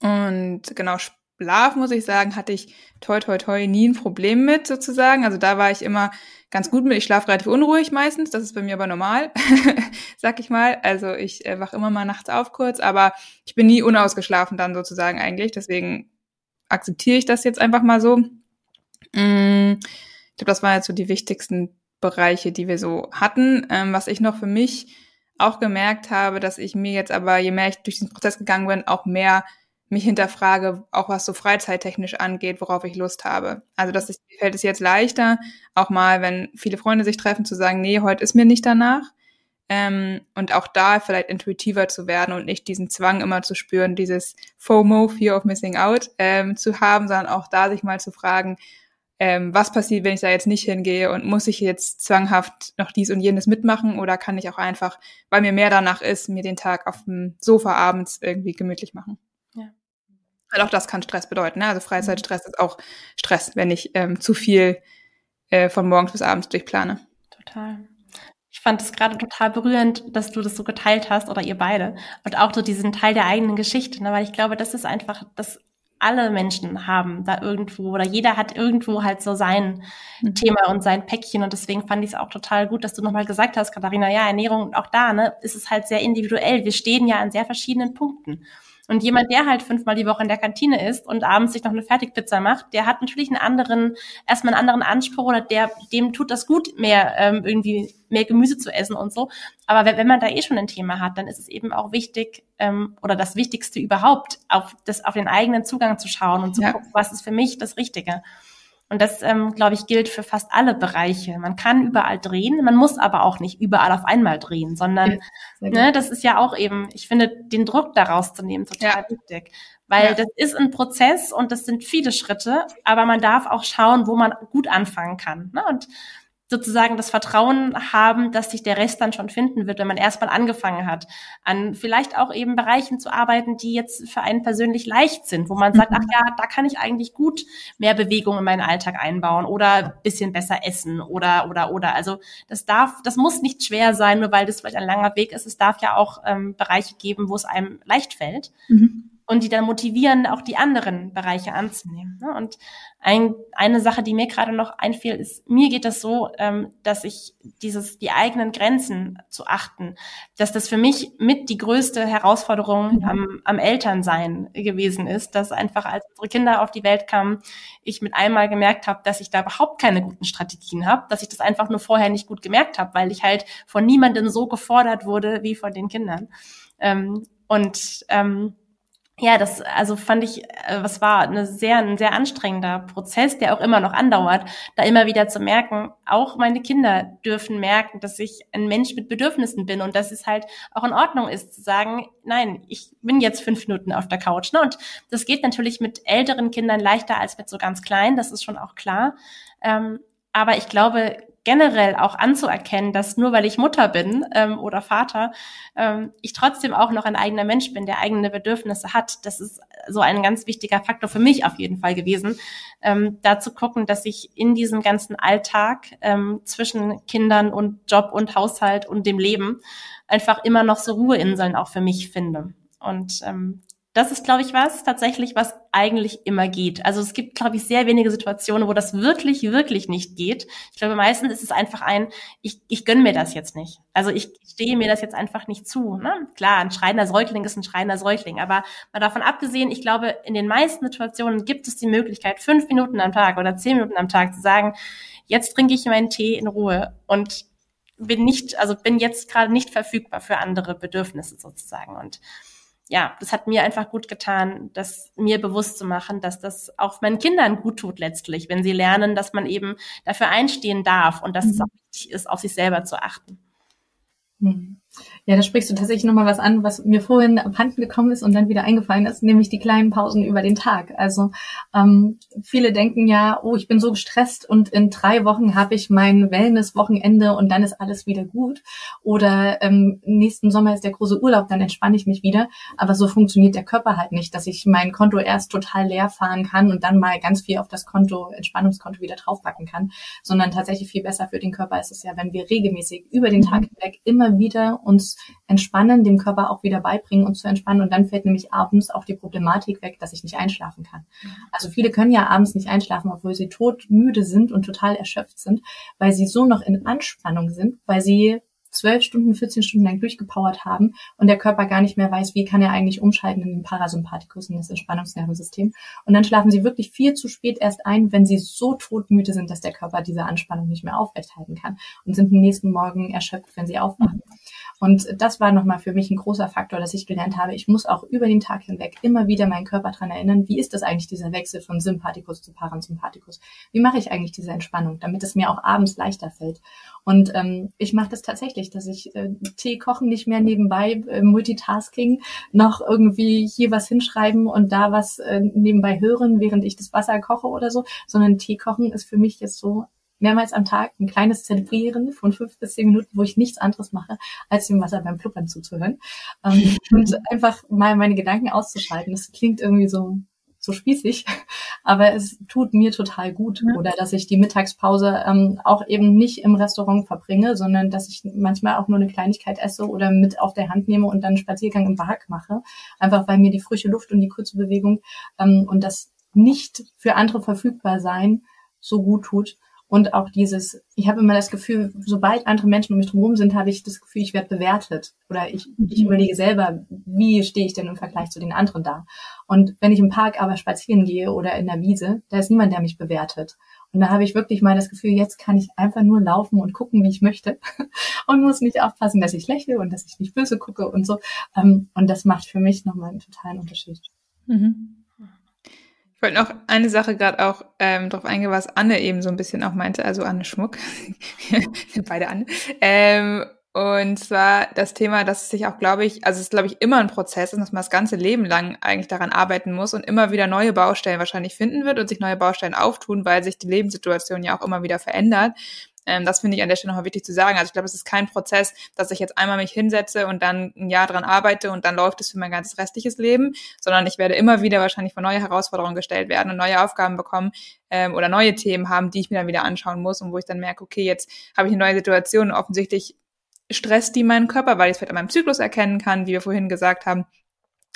Und genau, Schlaf, muss ich sagen, hatte ich toi toi toi nie ein Problem mit sozusagen. Also da war ich immer ganz gut mit. Ich schlafe relativ unruhig meistens, das ist bei mir aber normal, sag ich mal. Also ich äh, wach immer mal nachts auf kurz, aber ich bin nie unausgeschlafen dann sozusagen eigentlich. Deswegen akzeptiere ich das jetzt einfach mal so. Mm, ich glaube, das waren jetzt so die wichtigsten Bereiche, die wir so hatten. Ähm, was ich noch für mich auch gemerkt habe, dass ich mir jetzt aber, je mehr ich durch diesen Prozess gegangen bin, auch mehr mich hinterfrage, auch was so freizeittechnisch angeht, worauf ich Lust habe. Also das ist, fällt es jetzt leichter, auch mal, wenn viele Freunde sich treffen, zu sagen, nee, heute ist mir nicht danach. Ähm, und auch da vielleicht intuitiver zu werden und nicht diesen Zwang immer zu spüren, dieses FOMO, Fear of Missing Out, ähm, zu haben, sondern auch da sich mal zu fragen, ähm, was passiert, wenn ich da jetzt nicht hingehe und muss ich jetzt zwanghaft noch dies und jenes mitmachen oder kann ich auch einfach, weil mir mehr danach ist, mir den Tag auf dem Sofa abends irgendwie gemütlich machen. Weil auch das kann Stress bedeuten. Ne? Also Freizeitstress ist auch Stress, wenn ich ähm, zu viel äh, von morgens bis abends durchplane. Total. Ich fand es gerade total berührend, dass du das so geteilt hast oder ihr beide. Und auch so diesen Teil der eigenen Geschichte, ne? weil ich glaube, das ist einfach das alle Menschen haben da irgendwo oder jeder hat irgendwo halt so sein mhm. Thema und sein Päckchen und deswegen fand ich es auch total gut, dass du nochmal gesagt hast, Katharina, ja, Ernährung, auch da, ne, ist es halt sehr individuell. Wir stehen ja an sehr verschiedenen Punkten. Und jemand, der halt fünfmal die Woche in der Kantine ist und abends sich noch eine Fertigpizza macht, der hat natürlich einen anderen, erstmal einen anderen Anspruch oder der, dem tut das gut, mehr ähm, irgendwie mehr Gemüse zu essen und so. Aber wenn, wenn man da eh schon ein Thema hat, dann ist es eben auch wichtig ähm, oder das Wichtigste überhaupt, auf das auf den eigenen Zugang zu schauen und zu ja. gucken, was ist für mich das Richtige. Und das, ähm, glaube ich, gilt für fast alle Bereiche. Man kann überall drehen, man muss aber auch nicht überall auf einmal drehen, sondern ja, ne, das ist ja auch eben, ich finde, den Druck daraus zu nehmen total ja. wichtig. Weil ja. das ist ein Prozess und das sind viele Schritte, aber man darf auch schauen, wo man gut anfangen kann. Ne? Und sozusagen das Vertrauen haben, dass sich der Rest dann schon finden wird, wenn man erstmal angefangen hat, an vielleicht auch eben Bereichen zu arbeiten, die jetzt für einen persönlich leicht sind, wo man sagt, ach ja, da kann ich eigentlich gut mehr Bewegung in meinen Alltag einbauen oder bisschen besser essen oder oder oder. Also das darf, das muss nicht schwer sein, nur weil das vielleicht ein langer Weg ist. Es darf ja auch ähm, Bereiche geben, wo es einem leicht fällt. Mhm und die dann motivieren, auch die anderen Bereiche anzunehmen. Ne? Und ein, eine Sache, die mir gerade noch einfiel, ist, mir geht das so, ähm, dass ich dieses, die eigenen Grenzen zu achten, dass das für mich mit die größte Herausforderung am, am Elternsein gewesen ist, dass einfach als unsere Kinder auf die Welt kamen, ich mit einmal gemerkt habe, dass ich da überhaupt keine guten Strategien habe, dass ich das einfach nur vorher nicht gut gemerkt habe, weil ich halt von niemandem so gefordert wurde wie von den Kindern. Ähm, und ähm, ja, das also fand ich, äh, was war eine sehr, ein sehr anstrengender Prozess, der auch immer noch andauert, da immer wieder zu merken, auch meine Kinder dürfen merken, dass ich ein Mensch mit Bedürfnissen bin und dass es halt auch in Ordnung ist zu sagen, nein, ich bin jetzt fünf Minuten auf der Couch. Ne? Und das geht natürlich mit älteren Kindern leichter als mit so ganz kleinen, das ist schon auch klar. Ähm, aber ich glaube, generell auch anzuerkennen, dass nur weil ich Mutter bin ähm, oder Vater, ähm, ich trotzdem auch noch ein eigener Mensch bin, der eigene Bedürfnisse hat. Das ist so ein ganz wichtiger Faktor für mich auf jeden Fall gewesen, ähm, da zu gucken, dass ich in diesem ganzen Alltag ähm, zwischen Kindern und Job und Haushalt und dem Leben einfach immer noch so Ruheinseln auch für mich finde. Und ähm, das ist, glaube ich, was tatsächlich, was eigentlich immer geht. Also es gibt, glaube ich, sehr wenige Situationen, wo das wirklich, wirklich nicht geht. Ich glaube, meistens ist es einfach ein, ich, ich gönne mir das jetzt nicht. Also ich stehe mir das jetzt einfach nicht zu. Ne? Klar, ein schreiender Säugling ist ein schreiender Säugling, aber mal davon abgesehen, ich glaube, in den meisten Situationen gibt es die Möglichkeit, fünf Minuten am Tag oder zehn Minuten am Tag zu sagen, jetzt trinke ich meinen Tee in Ruhe und bin nicht, also bin jetzt gerade nicht verfügbar für andere Bedürfnisse sozusagen. Und ja, das hat mir einfach gut getan, das mir bewusst zu machen, dass das auch meinen Kindern gut tut letztlich, wenn sie lernen, dass man eben dafür einstehen darf und dass mhm. es auch wichtig ist, auf sich selber zu achten. Mhm. Ja, da sprichst du tatsächlich nochmal was an, was mir vorhin abhanden gekommen ist und dann wieder eingefallen ist, nämlich die kleinen Pausen über den Tag. Also ähm, viele denken ja, oh, ich bin so gestresst und in drei Wochen habe ich mein Wellness-Wochenende und dann ist alles wieder gut. Oder ähm, nächsten Sommer ist der große Urlaub, dann entspanne ich mich wieder. Aber so funktioniert der Körper halt nicht, dass ich mein Konto erst total leer fahren kann und dann mal ganz viel auf das Konto, Entspannungskonto wieder draufpacken kann, sondern tatsächlich viel besser für den Körper ist es ja, wenn wir regelmäßig über den Tag hinweg immer wieder uns entspannen, dem Körper auch wieder beibringen, uns zu entspannen. Und dann fällt nämlich abends auch die Problematik weg, dass ich nicht einschlafen kann. Also viele können ja abends nicht einschlafen, obwohl sie todmüde sind und total erschöpft sind, weil sie so noch in Anspannung sind, weil sie zwölf Stunden, 14 Stunden lang durchgepowert haben und der Körper gar nicht mehr weiß, wie kann er eigentlich umschalten in den Parasympathikus, in das Entspannungsnervensystem. Und dann schlafen sie wirklich viel zu spät erst ein, wenn sie so todmüde sind, dass der Körper diese Anspannung nicht mehr aufrechthalten kann und sind am nächsten Morgen erschöpft, wenn sie aufwachen. Und das war nochmal für mich ein großer Faktor, dass ich gelernt habe, ich muss auch über den Tag hinweg immer wieder meinen Körper dran erinnern, wie ist das eigentlich, dieser Wechsel von Sympathikus zu Parasympathikus? Wie mache ich eigentlich diese Entspannung, damit es mir auch abends leichter fällt? Und ähm, ich mache das tatsächlich, dass ich äh, Tee kochen nicht mehr nebenbei, äh, Multitasking, noch irgendwie hier was hinschreiben und da was äh, nebenbei hören, während ich das Wasser koche oder so, sondern Tee kochen ist für mich jetzt so mehrmals am Tag ein kleines Zelebrieren von fünf bis zehn Minuten, wo ich nichts anderes mache, als dem Wasser beim Pluppern zuzuhören. Ähm, und einfach mal meine Gedanken auszuschalten. Das klingt irgendwie so, so spießig. aber es tut mir total gut. Ja. Oder dass ich die Mittagspause ähm, auch eben nicht im Restaurant verbringe, sondern dass ich manchmal auch nur eine Kleinigkeit esse oder mit auf der Hand nehme und dann einen Spaziergang im Park mache. Einfach weil mir die frische Luft und die kurze Bewegung ähm, und das nicht für andere verfügbar sein so gut tut. Und auch dieses, ich habe immer das Gefühl, sobald andere Menschen um mich herum sind, habe ich das Gefühl, ich werde bewertet. Oder ich, ich mhm. überlege selber, wie stehe ich denn im Vergleich zu den anderen da. Und wenn ich im Park aber spazieren gehe oder in der Wiese, da ist niemand, der mich bewertet. Und da habe ich wirklich mal das Gefühl, jetzt kann ich einfach nur laufen und gucken, wie ich möchte. und muss nicht aufpassen, dass ich lächle und dass ich nicht böse gucke und so. Ähm, und das macht für mich nochmal einen totalen Unterschied. Mhm. Ich wollte noch eine Sache gerade auch ähm, darauf eingehen, was Anne eben so ein bisschen auch meinte, also Anne Schmuck, beide Anne. Ähm, und zwar das Thema, dass es sich auch, glaube ich, also es ist, glaube ich, immer ein Prozess dass man das ganze Leben lang eigentlich daran arbeiten muss und immer wieder neue Baustellen wahrscheinlich finden wird und sich neue Baustellen auftun, weil sich die Lebenssituation ja auch immer wieder verändert. Ähm, das finde ich an der Stelle nochmal wichtig zu sagen. Also ich glaube, es ist kein Prozess, dass ich jetzt einmal mich hinsetze und dann ein Jahr dran arbeite und dann läuft es für mein ganzes restliches Leben, sondern ich werde immer wieder wahrscheinlich vor neue Herausforderungen gestellt werden und neue Aufgaben bekommen ähm, oder neue Themen haben, die ich mir dann wieder anschauen muss und wo ich dann merke, okay, jetzt habe ich eine neue Situation und offensichtlich stresst die meinen Körper, weil ich es vielleicht an meinem Zyklus erkennen kann, wie wir vorhin gesagt haben.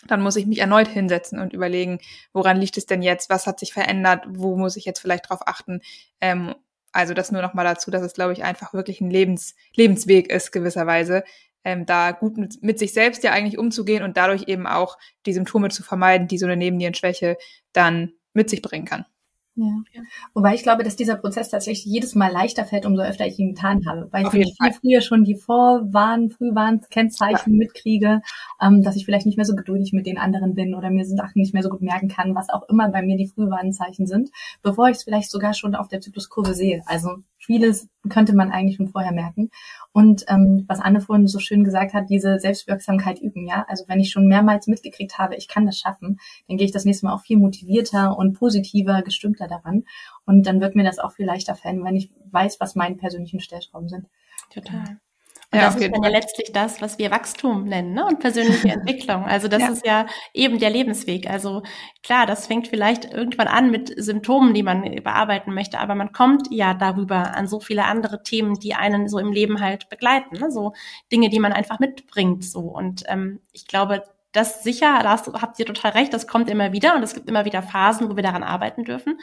Dann muss ich mich erneut hinsetzen und überlegen, woran liegt es denn jetzt, was hat sich verändert, wo muss ich jetzt vielleicht drauf achten? Ähm, also das nur noch mal dazu, dass es, glaube ich, einfach wirklich ein Lebens, Lebensweg ist, gewisserweise, ähm, da gut mit, mit sich selbst ja eigentlich umzugehen und dadurch eben auch die Symptome zu vermeiden, die so eine Nebennierenschwäche dann mit sich bringen kann. Ja. Wobei ich glaube, dass dieser Prozess tatsächlich jedes Mal leichter fällt, umso öfter ich ihn getan habe. Weil Auf ich viel früher schon die Vorwarn, Frühwarnkennzeichen ja. mitkriege, ähm, dass ich vielleicht nicht mehr so geduldig mit den anderen bin oder mir Sachen nicht mehr so gut merken kann, was auch immer bei mir die Frühwarnzeichen sind, bevor ich es vielleicht sogar schon auf der Zykluskurve sehe. Also vieles könnte man eigentlich schon vorher merken. Und ähm, was Anne vorhin so schön gesagt hat, diese Selbstwirksamkeit üben, ja. Also wenn ich schon mehrmals mitgekriegt habe, ich kann das schaffen, dann gehe ich das nächste Mal auch viel motivierter und positiver, gestimmter daran. Und dann wird mir das auch viel leichter fallen, wenn ich weiß, was meine persönlichen Stellschrauben sind. Total. Und ja, das ist dann ja letztlich das, was wir Wachstum nennen ne? und persönliche Entwicklung. Also das ja. ist ja eben der Lebensweg. Also klar, das fängt vielleicht irgendwann an mit Symptomen, die man bearbeiten möchte, aber man kommt ja darüber an so viele andere Themen, die einen so im Leben halt begleiten. Ne? So Dinge, die man einfach mitbringt. So und ähm, ich glaube, das sicher, da habt ihr total recht, das kommt immer wieder und es gibt immer wieder Phasen, wo wir daran arbeiten dürfen.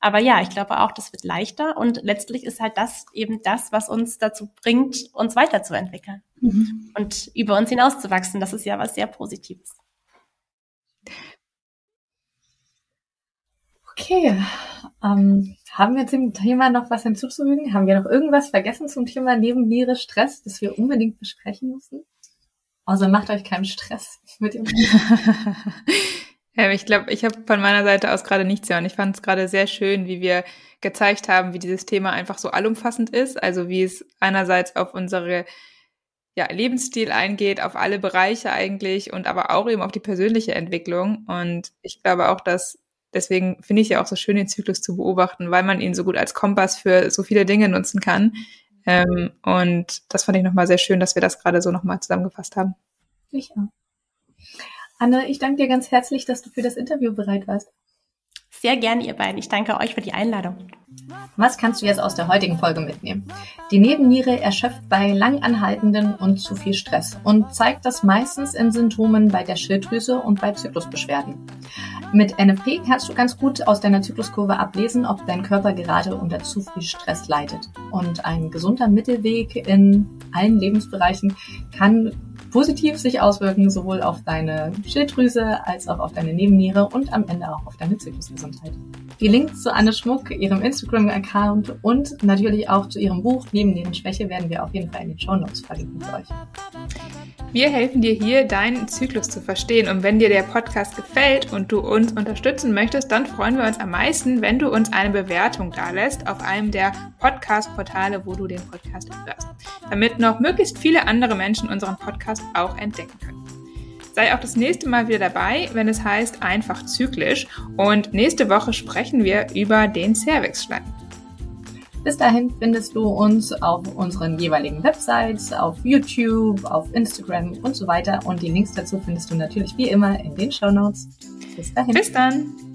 Aber ja, ich glaube auch, das wird leichter und letztlich ist halt das eben das, was uns dazu bringt, uns weiterzuentwickeln mhm. und über uns hinauszuwachsen. Das ist ja was sehr Positives. Okay, ähm, haben wir zum Thema noch was hinzuzufügen? Haben wir noch irgendwas vergessen zum Thema Nebenniere Stress, das wir unbedingt besprechen müssen? Also macht euch keinen Stress mit dem. Ja, ich glaube, ich habe von meiner Seite aus gerade nichts und ich fand es gerade sehr schön, wie wir gezeigt haben, wie dieses Thema einfach so allumfassend ist. Also wie es einerseits auf unsere ja, Lebensstil eingeht, auf alle Bereiche eigentlich und aber auch eben auf die persönliche Entwicklung. Und ich glaube auch, dass deswegen finde ich ja auch so schön, den Zyklus zu beobachten, weil man ihn so gut als Kompass für so viele Dinge nutzen kann. Ähm, und das fand ich nochmal sehr schön, dass wir das gerade so nochmal zusammengefasst haben. Ich auch. Anne, ich danke dir ganz herzlich, dass du für das Interview bereit warst. Sehr gerne, ihr beiden. Ich danke euch für die Einladung. Was kannst du jetzt aus der heutigen Folge mitnehmen? Die Nebenniere erschöpft bei langanhaltenden und zu viel Stress und zeigt das meistens in Symptomen bei der Schilddrüse und bei Zyklusbeschwerden. Mit NFP kannst du ganz gut aus deiner Zykluskurve ablesen, ob dein Körper gerade unter zu viel Stress leidet. Und ein gesunder Mittelweg in allen Lebensbereichen kann positiv sich auswirken, sowohl auf deine Schilddrüse als auch auf deine Nebenniere und am Ende auch auf deine Zyklusgesundheit. Die Links zu Anne Schmuck, ihrem Instagram-Account und natürlich auch zu ihrem Buch Nebennierenschwäche werden wir auf jeden Fall in den Show Notes verlinken für euch. Wir helfen dir hier, deinen Zyklus zu verstehen. Und wenn dir der Podcast gefällt und du uns unterstützen möchtest, dann freuen wir uns am meisten, wenn du uns eine Bewertung dalässt auf einem der Podcast-Portale, wo du den Podcast hörst, damit noch möglichst viele andere Menschen unseren Podcast auch entdecken können. Sei auch das nächste Mal wieder dabei, wenn es heißt einfach zyklisch. Und nächste Woche sprechen wir über den Cervixschleim. Bis dahin findest du uns auf unseren jeweiligen Websites, auf YouTube, auf Instagram und so weiter. Und die Links dazu findest du natürlich wie immer in den Show Notes. Bis dahin. Bis dann.